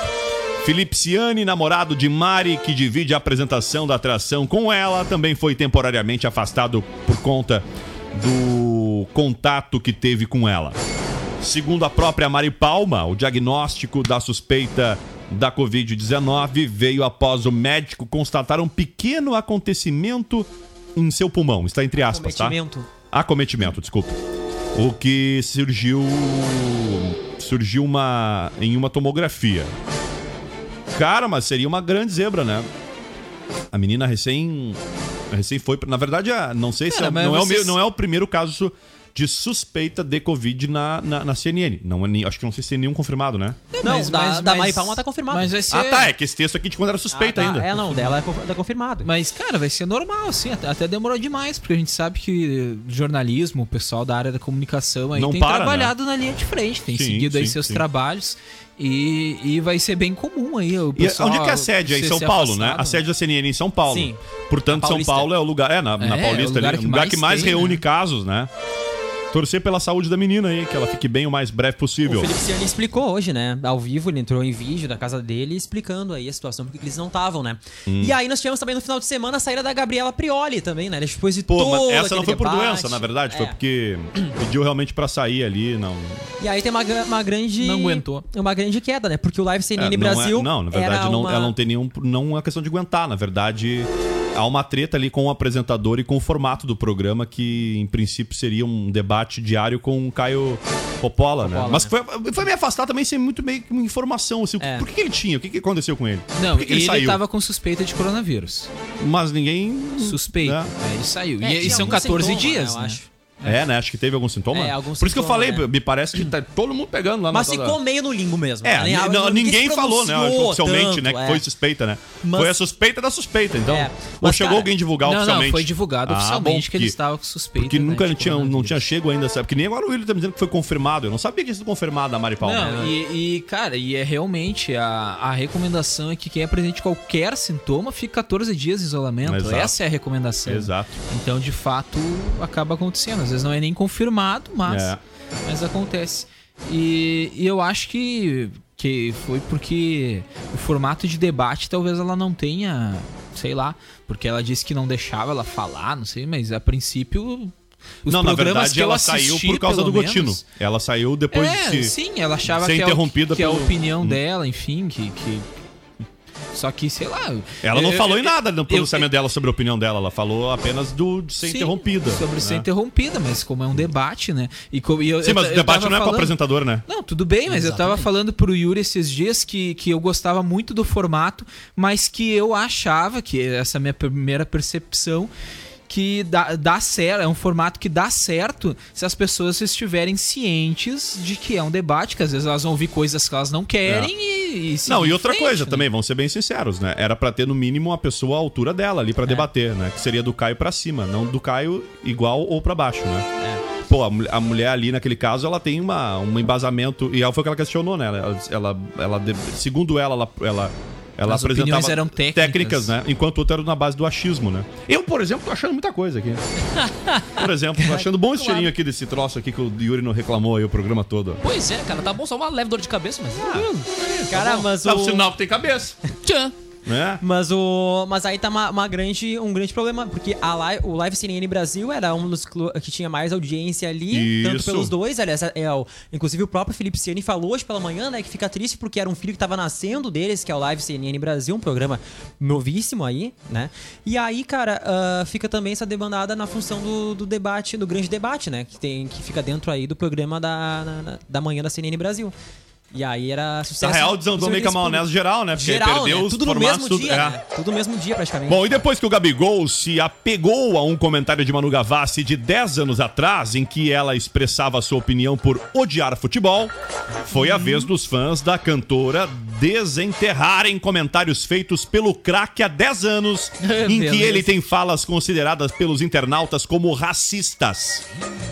Felipe Ciani, namorado de Mari, que divide a apresentação da atração com ela, também foi temporariamente afastado por conta do contato que teve com ela. Segundo a própria Mari Palma, o diagnóstico da suspeita da Covid-19 veio após o médico constatar um pequeno acontecimento em seu pulmão. Está entre aspas, tá? Acometimento. Acometimento, desculpa. O que surgiu. Surgiu uma. em uma tomografia. Cara, mas seria uma grande zebra, né? A menina recém. Recém foi. Na verdade, não sei se Cara, é, mas não, é o, não é o primeiro caso de suspeita de Covid na, na, na CNN. Não, é acho que não sei se tem nenhum confirmado, né? Não, Mas- da, mas- da Mari Palma tá confirmado. Mas vai ser. Ah, tá. É que esse texto aqui de quando era suspeita Ah, tá. ainda. É, não, dela é tá confirmado. Mas, cara, vai ser normal, assim. Até, até demorou demais, porque a gente sabe que jornalismo, o pessoal da área da comunicação aí Não tem para, trabalhado na linha de frente, tem Sim, seguido aí sim, seus sim. trabalhos. E, e vai ser bem comum aí. O E pessoal onde é que é a sede? É em São Paulo, né? afastado. A sede da CNN é em São Paulo. Sim. Portanto, Na São. Paulo é o lugar. É, na, na É, Paulista é o lugar ali, que o lugar mais que mais tem, reúne né? casos, né? Torcer pela saúde da menina aí, que ela fique bem o mais breve O possível. Felipe Ciani explicou hoje, né? Ao vivo, ele entrou em vídeo da casa dele explicando aí a situação, porque eles não estavam, né? Hum. E aí nós tivemos também no final de semana a saída da Gabriela Prioli também, né? Depois de Pô, todo mas essa não foi por debate. doença, na verdade. Foi É. porque pediu realmente pra sair ali. Não, E aí tem uma, uma grande... Não aguentou. Uma grande queda, né? Porque o Live É, CNN não, Brasil é, não, na verdade, não, uma... ela não tem nenhum. Não é uma questão de aguentar. Na verdade, há uma treta ali com o apresentador e com o formato do programa, que em princípio seria um debate diário com o Caio Coppola, né? Mas né? foi, foi me afastar também sem muito meio que uma informação. Assim, É. Por que, que ele tinha? O que, que aconteceu com ele? Não, por que, que ele, ele, saiu? tava com suspeita de coronavírus. Mas ninguém. Suspeita. né? Aí ele saiu. É, e, e são algum 14 sintoma, dias, né, né? eu acho. É, né? Acho que teve algum sintoma. É, algum Por isso que eu sintoma, falei, né? me parece que tá todo mundo pegando lá Mas na ficou meio no limbo mesmo. É, né? não, ninguém se falou, né? pronunciou Oficialmente, tanto, né? Que é. foi suspeita, né? Mas- Foi a suspeita da suspeita, então. É, Ou mas, chegou cara, alguém divulgar Não, oficialmente? não, foi divulado Ah, oficialmente bom, que ele estava com suspeita. Porque né, nunca de tinha, não coronavírus. tinha chego ainda, sabe? Porque nem agora o William tá me dizendo que foi confirmado. Eu não sabia que tinha sido confirmado a Mari Palma. Não, e, e, cara, e é realmente a, a recomendação é que quem apresente qualquer sintoma fique 14 dias de isolamento. Exato. Essa é a recomendação. Exato. Então, de fato, acaba acontecendo. Às vezes não é nem confirmado, mas, É. mas acontece. E, e eu acho que, que foi porque o formato de debate talvez ela não tenha, sei lá, porque ela disse que não deixava ela falar, não sei, mas a princípio. Os não, na programas verdade ela saiu assisti, por causa do pelo Gotino. menos, Ela saiu depois é, de se... sim, ela achava que, é, interrompida que é a pelo- opinião Hum. dela, enfim, que, que- Só que, sei lá. Ela não eu- falou eu- em nada no eu- pronunciamento dela sobre a opinião dela. Ela falou apenas do, de ser Sim, interrompida. Sobre né? ser interrompida, mas como é um debate, né? E, co- e eu, Sim, eu mas o eu debate não é com o falando- apresentador, né? Não, tudo bem, mas eu tava falando pro Yuri esses dias que, que eu gostava muito do formato, mas que eu achava, que essa é a minha primeira percepção, que dá, dá certo, é um formato que dá certo se as pessoas estiverem cientes de que é um debate, que às vezes elas vão ouvir coisas que elas não querem e, e seguir Não, e outra frente, coisa né? também, vamos ser bem sinceros, né? Era pra ter no mínimo uma pessoa à altura dela ali pra debater, né? Que seria do Caio pra cima, não do Caio igual ou pra baixo, né? Pô, a, mul- a mulher ali naquele caso, ela tem uma, um embasamento e ela foi o que ela questionou, né? Ela, ela, ela segundo ela, ela, ela, ela As apresentava eram técnicas. né? Enquanto o outro era na base do achismo, né? Eu, por exemplo, tô achando muita coisa aqui. Por exemplo, tô achando bom esse cheirinho aqui desse troço aqui que o Yuri não reclamou aí o programa todo. Pois é, cara, tá bom, só uma leve dor de cabeça, mas. Cara, mas É o... o sinal que tem cabeça. Tchan. Né? Mas, o, mas aí tá uma, uma grande, um grande problema, porque a live, o Live CNN Brasil era um dos que tinha mais audiência ali, tanto Isso. pelos dois, aliás, é o, inclusive o próprio Felipe Ciani falou hoje pela manhã, né, que fica triste porque era um filho que tava nascendo deles, que é o Live CNN Brasil, um programa novíssimo aí, né, e aí, cara, ah, fica também essa demandada na função do, do debate, do grande debate, né, que, tem, que fica dentro aí do programa da, na- da manhã da CNN Brasil. E aí era sucesso. Na real, desandou meio que a maionese geral, né? Porque Geral, perdeu né? os Tudo no formatos, mesmo tudo- dia, é. né? Tudo no mesmo dia, praticamente. Bom, e depois que o Gabigol se apegou a um comentário de Manu Gavassi de 10 anos atrás, em que ela expressava sua opinião por odiar futebol, foi a vez dos fãs da cantora desenterrarem comentários feitos pelo craque há 10 anos, em que ele tem falas consideradas pelos internautas como racistas.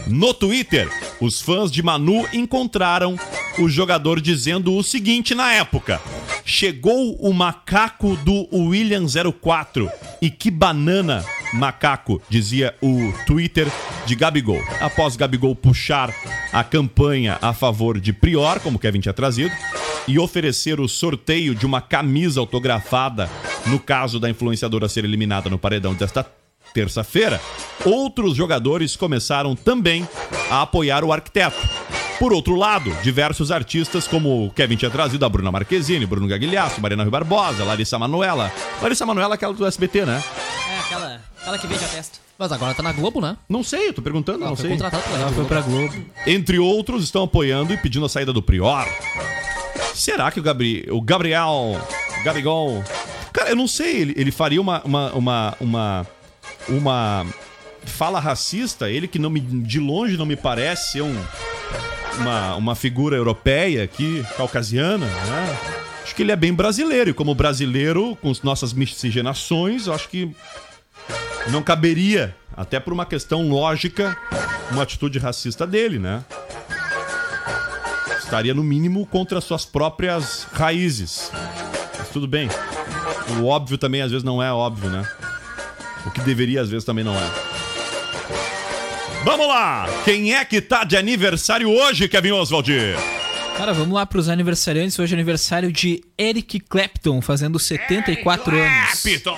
No Twitter, os fãs de Manu encontraram o jogador dizendo o seguinte na época: Chegou o macaco do William 04 e que banana macaco, dizia o Twitter de Gabigol. Após Gabigol puxar a campanha a favor de Prior, como Kevin tinha trazido, e oferecer o sorteio de uma camisa autografada no caso da influenciadora ser eliminada no paredão desta terça-feira, outros jogadores começaram também a apoiar o arquiteto. Por outro lado, diversos artistas, como o Kevin tinha trazido, a Bruna Marquezine, Bruno Gagliasso, Mariana Rui Barbosa, Larissa Manoela. Larissa Manoela é aquela do SBT, né? É, aquela, aquela que veio a testa. Mas agora tá na Globo, né? Não sei, eu tô perguntando, não foi sei. contratado pela Ela foi pra Globo. Entre outros, estão apoiando e pedindo a saída do Prior. Será que o, Gabri... o Gabriel. Gabigol. Cara, eu não sei, ele, ele faria uma, uma, uma, uma. uma fala racista, ele que não me, de longe não me parece ser um, uma, uma figura europeia aqui, caucasiana, né? Acho que ele é bem brasileiro, e como brasileiro, com as nossas miscigenações, eu acho que não caberia, até por uma questão lógica, uma atitude racista dele, né? Estaria, no mínimo, contra suas próprias raízes. Mas tudo bem. O óbvio também, às vezes, não é óbvio, né? O que deveria, às vezes, também não é. Vamos lá! Quem é que tá de aniversário hoje, Kevin Oswald? Cara, vamos lá pros aniversariantes. Hoje é aniversário de Eric Clapton, fazendo 74 anos. Piton!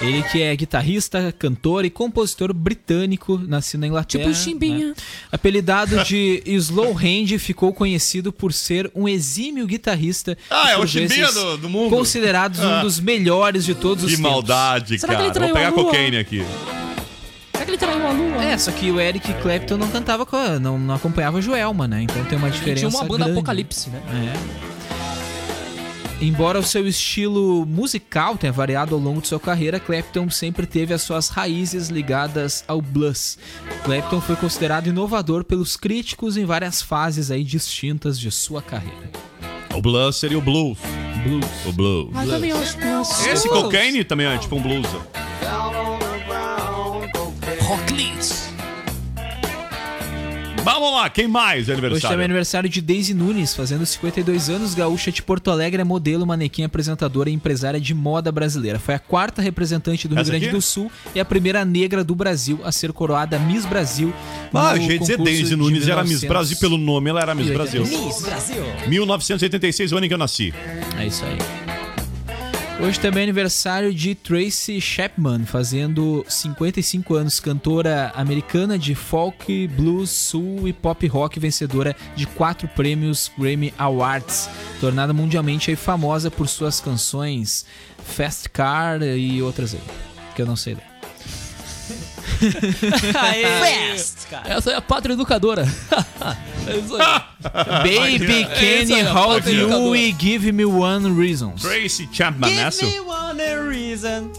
Ele que é guitarrista, cantor e compositor britânico, nascido na Inglaterra. Tipo Chimbinha. né? Apelidado de Slow Hand, ficou conhecido por ser um exímio guitarrista. Ah, é o Chimbinha do- do mundo. Considerados Ah. um dos melhores de todos os Que tempos. maldade, Será que cara. ele traiu Vou pegar a lua? cocaine aqui. A lua? É, só que o Eric Clapton não cantava com a, não, não acompanhava a Joelma, né? Então tem uma diferença Tinha uma banda grande. Apocalipse, né? É. Embora o seu estilo musical tenha variado ao longo de sua carreira, Clapton sempre teve as suas raízes ligadas ao blues. Clapton foi considerado inovador pelos críticos em várias fases aí distintas de sua carreira. O blues seria o blues. Blues. O blues. Mas também acho que Esse cocaine também é tipo um blues. Vamos lá, quem mais é Hoje também é aniversário? aniversário de Daisy Nunes, fazendo 52 anos, gaúcha de Porto Alegre, é modelo, manequim, apresentadora e empresária de moda brasileira. Foi a quarta representante do Rio Essa Grande aqui? do Sul e a primeira negra do Brasil a ser coroada Miss Brasil. Ah, ia dizer Daisy Nunes era Miss 1900. Brasil. Pelo nome, ela era Miss Brasil. 86. Miss Brasil. 1986, o ano em que eu nasci. É isso aí. Hoje também é aniversário de Tracy Chapman, fazendo 55 anos, cantora americana de folk, blues, soul e pop rock, vencedora de quatro prêmios Grammy Awards, tornada mundialmente aí famosa por suas canções Fast Car e outras aí, que eu não sei ler. Fast, cara. Essa é a pátria educadora. é isso aí. Baby, É can aí, you hold you e give me one reasons? Tracy Chapman? Give me one reason.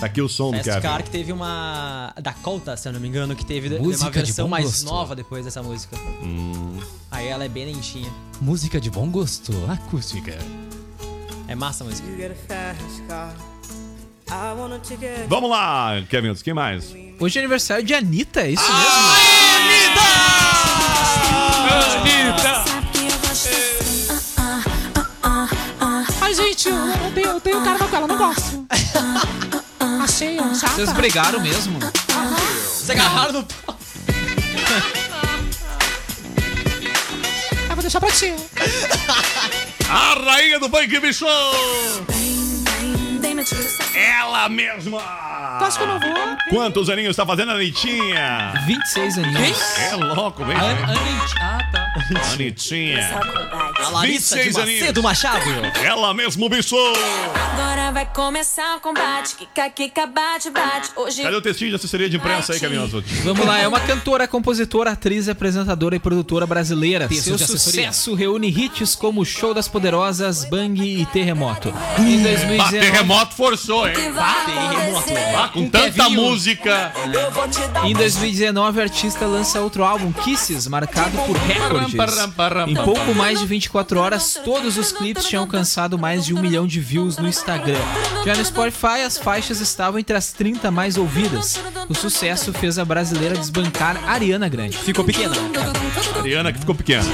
Tá aqui o som do Fast Kevin. Car que teve uma Dakota, se eu não me engano, que teve Música uma versão mais gosto. nova depois dessa música. Hum. Aí ela é bem lentinha. Música de bom gosto, acústica. É massa a música. Vamos lá, Kevin, quem mais? Hoje é aniversário de Anitta, é isso Ah! Ai, gente, eu, eu tenho, eu tenho carga com ela, não gosto. Achei mesmo? chata. Vocês brigaram mesmo? Você agarraram no Eu vou deixar pra ti. A rainha do funk, bicho! Ela mesma! Tu acha que eu não vou? Quantos aninhos está fazendo a Anitinha? 26 aninhos. É louco, vem. A- Anitt- Ah, tá. Anitinha. A Larissa de 26 aninhos. Macedo Machado. Ela mesmo, bicho! Agora vai começar o combate. Kika, kika, bate, bate. Hoje. Cadê o textinho de assessoria de imprensa aí, Caminhos? Vamos lá, é uma cantora, compositora, atriz, apresentadora e produtora brasileira. Texto Seu de sucesso reúne hits como Show das Poderosas, Bang e Terremoto. Em 2019, Ah, terremoto forçou, hein? Com tanta Kevinho. música. Em 2019, a artista lança outro álbum, Kisses, marcado por recordes. Em pouco mais de 24 horas, todos os clipes tinham alcançado mais de um milhão de views no Instagram. Já no Spotify, as faixas estavam entre as 30 mais ouvidas. O sucesso fez a brasileira desbancar a Ariana Grande. Ficou pequena. Ariana que ficou pequena.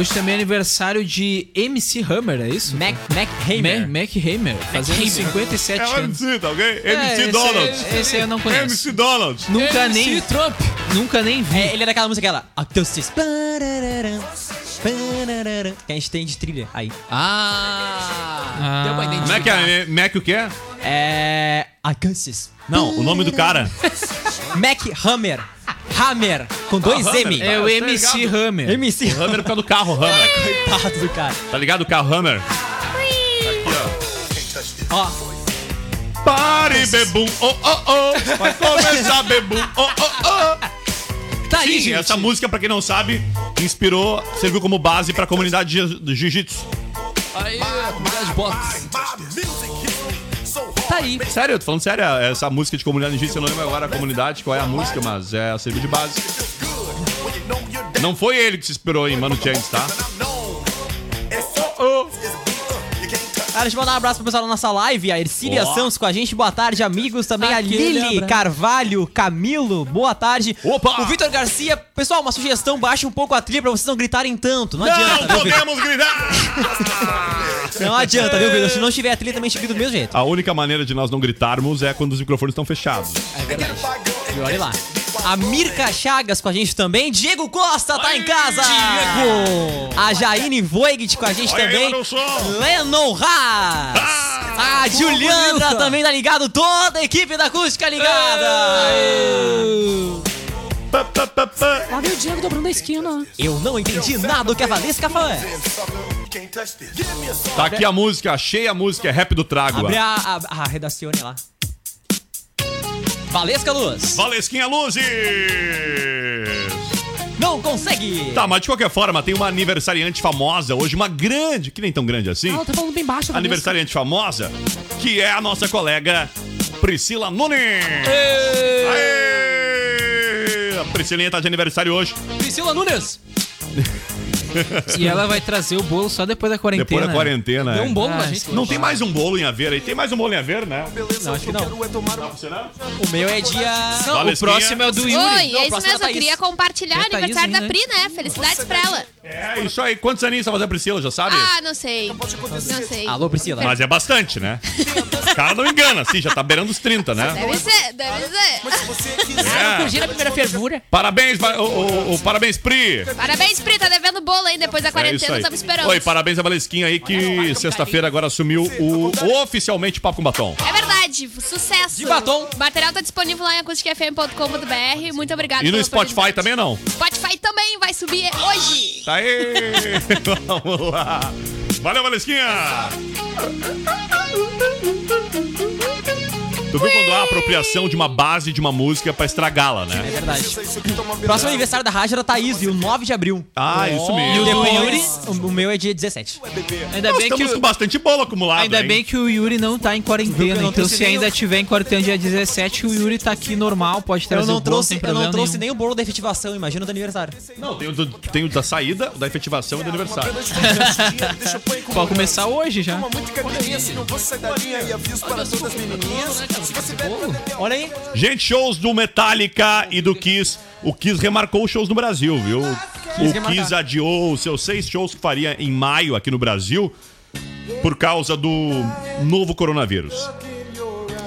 Hoje também é aniversário de MC Hammer, é isso? Mac, Mac Hammer. Mac, Mac Hammer, fazendo Hammer. 57 É anos. MC, tá ok? É, MC esse- Donald. Esse eu não conheço. MC Donald. Nunca MC nem, Trump. nunca nem vi. É, ele é daquela música aquela. Que a gente tem de trilha aí. Ah. Deu pra Como é identificar. que é? Mac o quê? É. Acoustic. Não, o nome do cara. Mac Hammer. Hammer. Com dois Ah, Hammer. M. É o Tá MC ligado? Hammer. MC Hammer. Hammer por causa do carro, Hammer. Coitado do cara. Tá ligado o carro Hammer? Aqui, ó. Ó. Pare, bebum, oh, oh, oh. Vai começar, bebum, oh, oh, oh. Tá aí, Sim, gente. essa música, pra quem não sabe, inspirou, serviu como base pra comunidade de- do jiu-jitsu. Aí, comunidade de boxe. Tá aí. Sério, eu tô falando sério, essa música de comunidade de jiu-jitsu, eu não lembro agora a comunidade, qual é a música, mas é, serviu de base. Não foi ele que se inspirou em Mano Chance, tá? Cara, deixa eu mandar um abraço pro pessoal da nossa live, a Ercília. Santos com a gente. Boa tarde, amigos. Também a Aquele Lili abraço. Carvalho, Camilo, boa tarde. Opa! O Vitor Garcia. Pessoal, uma sugestão, baixa um pouco a trilha pra vocês não gritarem tanto. Não, adianta, Não viu, Vitor? podemos gritar! Não adianta, viu, Vitor? Se não tiver a trilha, também grita do mesmo jeito. A única maneira de nós não gritarmos é quando os microfones estão fechados. E olha lá. A Mirka Chagas com a gente também. Diego Costa tá em casa. Diego! A Jaine Voigt com a gente Olha também. Lennon Haas. Ah, a Juliandra bonita. também tá ligado. Toda a equipe da Acústica ligada. Pá, pá, pá, pá. Lá vem o Diego dobrando a esquina. Eu não entendi nada do que a Valesca faz. Tá aqui a música, achei a música, é rap do Trago. Abre a, a, a redacione lá. Valesca Luz. Valesquinha Luzes! Não consegue. Tá, mas de qualquer forma, tem uma aniversariante famosa hoje, uma grande, que nem tão grande assim, Ah, tá falando bem baixo. Aniversariante famosa, que é a nossa colega Priscila Nunes! Aê! A Priscilinha tá de aniversário hoje, Priscila Nunes. E ela vai trazer o bolo só depois da quarentena. depois da quarentena. Deu é. um bolo pra Ah, gente. Não tem mais um bolo em Aveiro aí, tem mais um bolo em Aveiro, né? Não, acho que não. Tá funcionando? O meu é dia. Não, o próximo é o do Yuri. Oi, Não, é isso é mesmo. Eu queria compartilhar o É aniversário da ainda, Pri, né? Felicidades pra ela. É isso aí. Quantos aninhos tá fazendo a Priscila, já sabe? Ah, não sei. Não sei. Alô, Priscila. Mas é bastante, né? O cara não engana, assim, já tá beirando os 30, né? Deve ser, deve ser. É. Curtir a primeira fervura. Parabéns, ô, ô, ô, parabéns, Pri. Parabéns, Pri. Tá devendo bolo aí depois da É isso quarentena. aí. Estamos esperando. Oi, parabéns a Valesquinha aí que sexta-feira agora assumiu o oficialmente Papo com Batom. É verdade, sucesso. De batom. O material tá disponível lá em acusticfm.com.br. Muito obrigada. E no Spotify também não? Spotify também vai subir hoje. Tá aí! Vamos lá! Valeu, Valesquinha! Tu viu quando há apropriação de uma base de uma música pra estragá-la, É né? verdade. Próximo aniversário da rádio era Thaís, viu? 9 de abril. Ah, isso E o mesmo. do Yuri? O o meu é dia 17. Ainda Nós bem que estamos o- com bastante bolo acumulado, Ainda hein? bem que o Yuri não tá em Viu que quarentena, eu não então trouxe se nem ainda o- tiver em quarentena dia 17, o Yuri tá aqui normal, pode Eu trazer não o bolo trouxe, sem eu problema não trouxe nenhum. nem o bolo da efetivação, imagina o do aniversário. Não, tem o, do, tem o da saída, o da efetivação e do aniversário. Pode começar hoje já. Olha aí. Gente, shows do Metallica e do Kiss. O Kiss remarcou os shows no Brasil, viu? Quis o. Kiss adiou os seus seis shows que faria em maio aqui no Brasil por causa do novo coronavírus.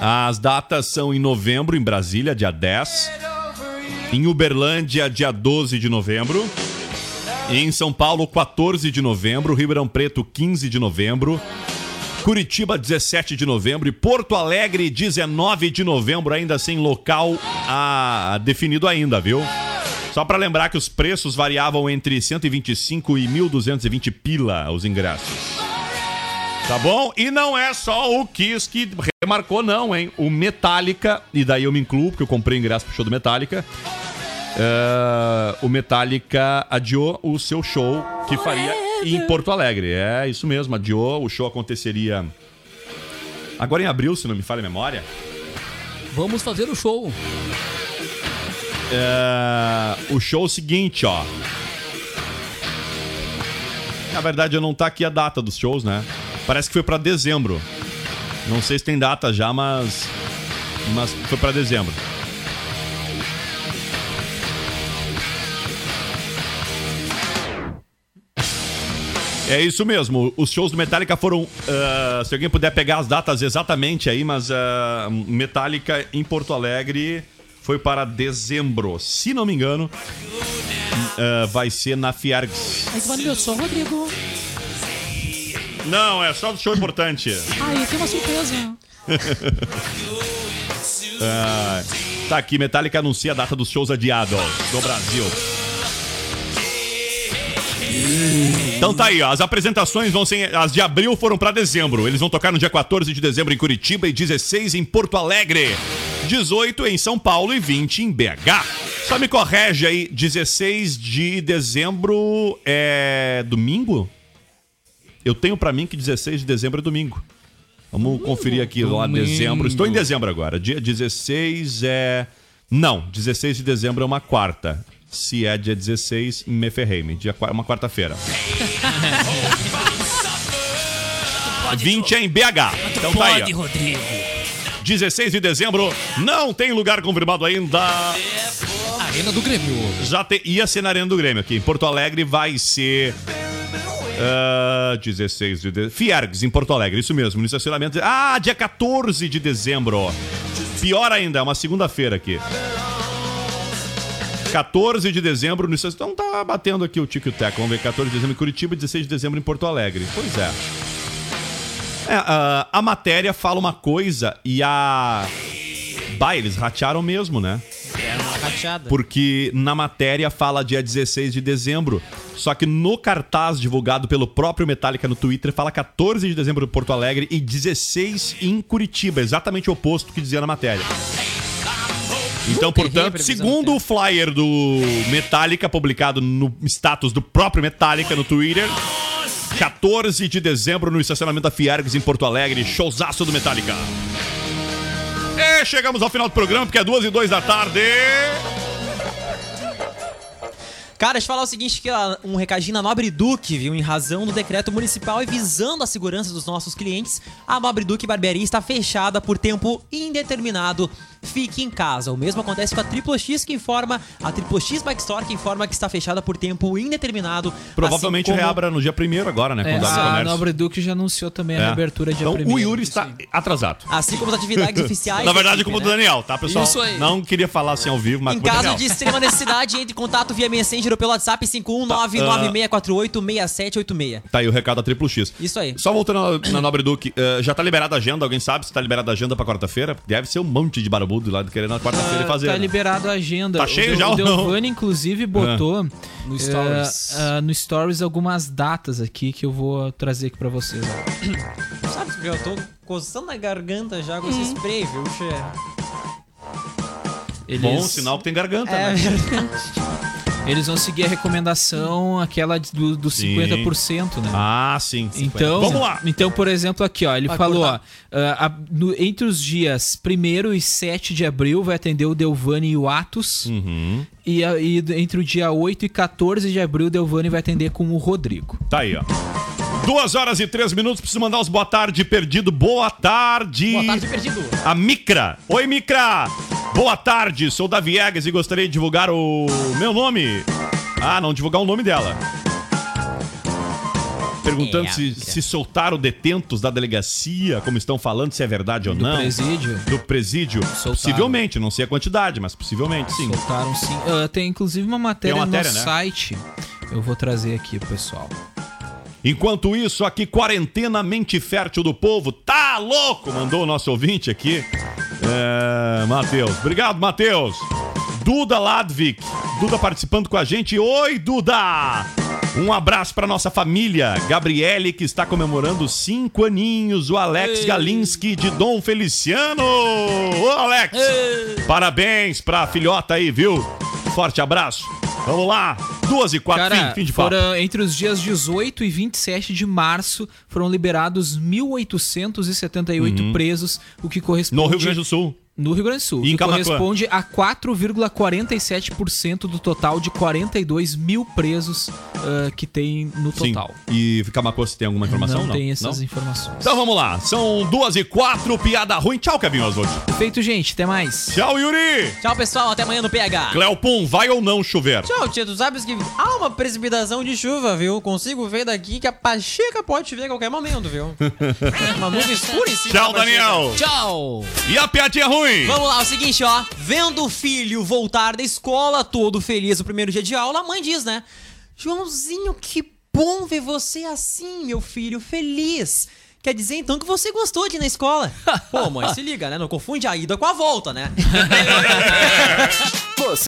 As datas são em novembro, em Brasília, dia 10. Em Uberlândia, dia 12 de novembro. Em São Paulo, 14 de novembro. Ribeirão Preto, 15 de novembro. Curitiba, 17 de novembro. E Porto Alegre, 19 de novembro, ainda sem local ah, definido ainda, viu? Só para lembrar que os preços variavam entre 125 e 1.220 pila os ingressos. Tá bom? E não é só o Kiss que remarcou, não, hein? O Metallica, e daí eu me incluo, porque eu comprei ingresso pro show do Metallica. É, o Metallica adiou o seu show que faria em Porto Alegre. É isso mesmo, adiou. O show aconteceria agora em abril, se não me falha a memória. Vamos fazer o show. É, o show é o seguinte, ó. Na verdade, não tá aqui a data dos shows, né? Parece que foi pra dezembro. Não sei se tem data já, mas mas foi pra dezembro. É isso mesmo. Os shows do Metallica foram. ah, se alguém puder pegar as datas exatamente aí, mas ah, Metallica em Porto Alegre foi para dezembro. Se não me engano, ah, vai ser na Fiargs. Aí tu vai no meu som, Rodrigo. Não, é só do show importante. Aí tem uma surpresa. Ah, tá aqui, Metallica anuncia a data dos shows adiados do Brasil. Então tá aí, ó, as apresentações vão ser. As de abril foram pra dezembro. Eles vão tocar no dia 14 de dezembro em Curitiba e 16 em Porto Alegre. 18 em São Paulo e 20 em BH. Só me corrige aí, 16 de dezembro é domingo? Eu tenho pra mim que 16 de dezembro é domingo. Vamos conferir aqui lá domingo. dezembro. Estou em dezembro agora. Dia 16 é. Não, 16 de dezembro é uma quarta. Se é dia 16, me ferrei. me. Dia, uma quarta-feira. 20 é em BH. Então tá aí. ó. Rodrigo. 16 de dezembro, não tem lugar confirmado ainda. Arena do Grêmio. Já te- ia ser na Arena do Grêmio aqui. Em Porto Alegre vai ser. ah, 16 de dezembro. Fiergs, em Porto Alegre, isso mesmo. No estacionamento. Ah, dia 14 de dezembro. Pior ainda, é uma segunda-feira aqui. 14 de dezembro no. Então tá batendo aqui o Tico e o Teco. Vamos ver. 14 de dezembro em Curitiba e 16 de dezembro em Porto Alegre. Pois é. É, ah, a matéria fala uma coisa e a. Bah, eles ratearam mesmo, né? É uma rateada. Porque na matéria fala dia 16 de dezembro. Só que no cartaz divulgado pelo próprio Metallica no Twitter fala 14 de dezembro em Porto Alegre e 16 em Curitiba. Exatamente o oposto que dizia na matéria. Então, portanto, segundo o flyer do Metallica, publicado no status do próprio Metallica no Twitter, 14 de dezembro no estacionamento da Fiergs em Porto Alegre, showzaço do Metallica. E chegamos ao final do programa, porque é duas e dois da tarde. Cara, deixa eu falar o seguinte, que um recadinho na Nobre Duque, viu? Em razão do decreto municipal e visando a segurança dos nossos clientes, a Nobre Duque Barbearia está fechada por tempo indeterminado. Fique em casa. O mesmo acontece com a Triplo X, que informa, a Triplo X Bike Store, que informa que está fechada por tempo indeterminado. Provavelmente assim como- reabra no dia primeiro agora, né? É, o a comércio. Nobre Duque já anunciou também a É. reabertura dia Então, 1 o Yuri está atrasado. Assim como as atividades oficiais. Na da verdade, equipe, como o né? do Daniel, tá, pessoal? Isso aí. Não queria falar assim ao vivo, mas Em o caso de extrema necessidade, entre em contato via Messenger ou pelo WhatsApp 51996486786. Tá aí o recado da Triplo X. Isso aí. Só voltando na, na Nobre Duque, eh, já tá liberada a agenda? Alguém sabe se tá liberada a agenda pra quarta-feira? Deve ser um monte de barbudo lá querendo na quarta-feira fazer. Tá né? liberado a agenda. Tá cheio o, já O ou não? Delvani, inclusive, botou No eh, Stories. ah, no Stories algumas datas aqui que eu vou trazer aqui pra vocês. Sabe eu tô coçando a garganta já com esse Hum. spray, viu, Che? Eles, Bom sinal que tem garganta, É né? verdade. Eles vão seguir a recomendação, aquela do, do Sim. 50%, né? Ah, sim. Então, Vamos lá. Então, por exemplo, aqui, ó, ele Vai falou, ó, cortar. ah, a- no- entre os dias 1 e 7 de abril vai atender o Delvani e o Atos. Uhum. E, a- e entre o dia 8 e 14 de abril, o Delvani vai atender com o Rodrigo. Tá aí, ó. Duas horas e três minutos, preciso mandar os boa tarde perdido. Boa tarde. Boa tarde, perdido. A Micra. Oi, Micra. Boa tarde, sou da Viegas e gostaria de divulgar o meu nome. Ah, não divulgar o nome dela. perguntando É, se, se soltaram detentos da delegacia, como estão falando, se é verdade ou Do não. presídio? Do presídio. Possivelmente, não sei a quantidade, mas possivelmente sim. Soltaram sim. Ah, tem inclusive uma matéria, Tem uma matéria, no né? site. Eu vou trazer aqui, pessoal. Enquanto isso, aqui, quarentena mente fértil do povo. Tá louco? Mandou o nosso ouvinte aqui. É, Matheus. Obrigado, Matheus. Duda Ladvik. Duda participando com a gente. Oi, Duda! Um abraço pra nossa família. Gabriele, que está comemorando cinco aninhos. O Alex Galinski de Dom Feliciano. Ô, Alex! Parabéns pra filhota aí, viu? Forte abraço. Vamos lá. Duas e quatro, Cara, fim, fim de papo. foram entre os dias 18 e 27 de março foram liberados 1.878 Uhum. presos, o que corresponde No Rio Grande do Sul. No Rio Grande do Sul, E em que corresponde a 4,47% do total de 42 mil presos ah, que tem no total. Sim. E Camacô, você tem alguma informação? Não tem essas Não? informações. Então vamos lá. São duas e quatro, piada ruim. Tchau, Kevin Oswald. Feito, gente. Até mais. Tchau, Yuri. Tchau, pessoal. Até amanhã no PH. Cleopum, vai ou não chover? Tchau, tia. Tu sabes que há uma precipitação de chuva, viu? Consigo ver daqui que a Pacheca pode chover a qualquer momento, viu? uma nuvem escura em cima Tchau. Daniel. Tchau. E a piadinha ruim? Vamos lá, é o seguinte, ó. Vendo o filho voltar da escola todo feliz no primeiro dia de aula, a mãe diz, né? Joãozinho, que bom ver você assim, meu filho, feliz. Quer dizer então que você gostou de ir na escola? Pô, mãe, se liga, né? Não confunde a ida com a volta, né? Você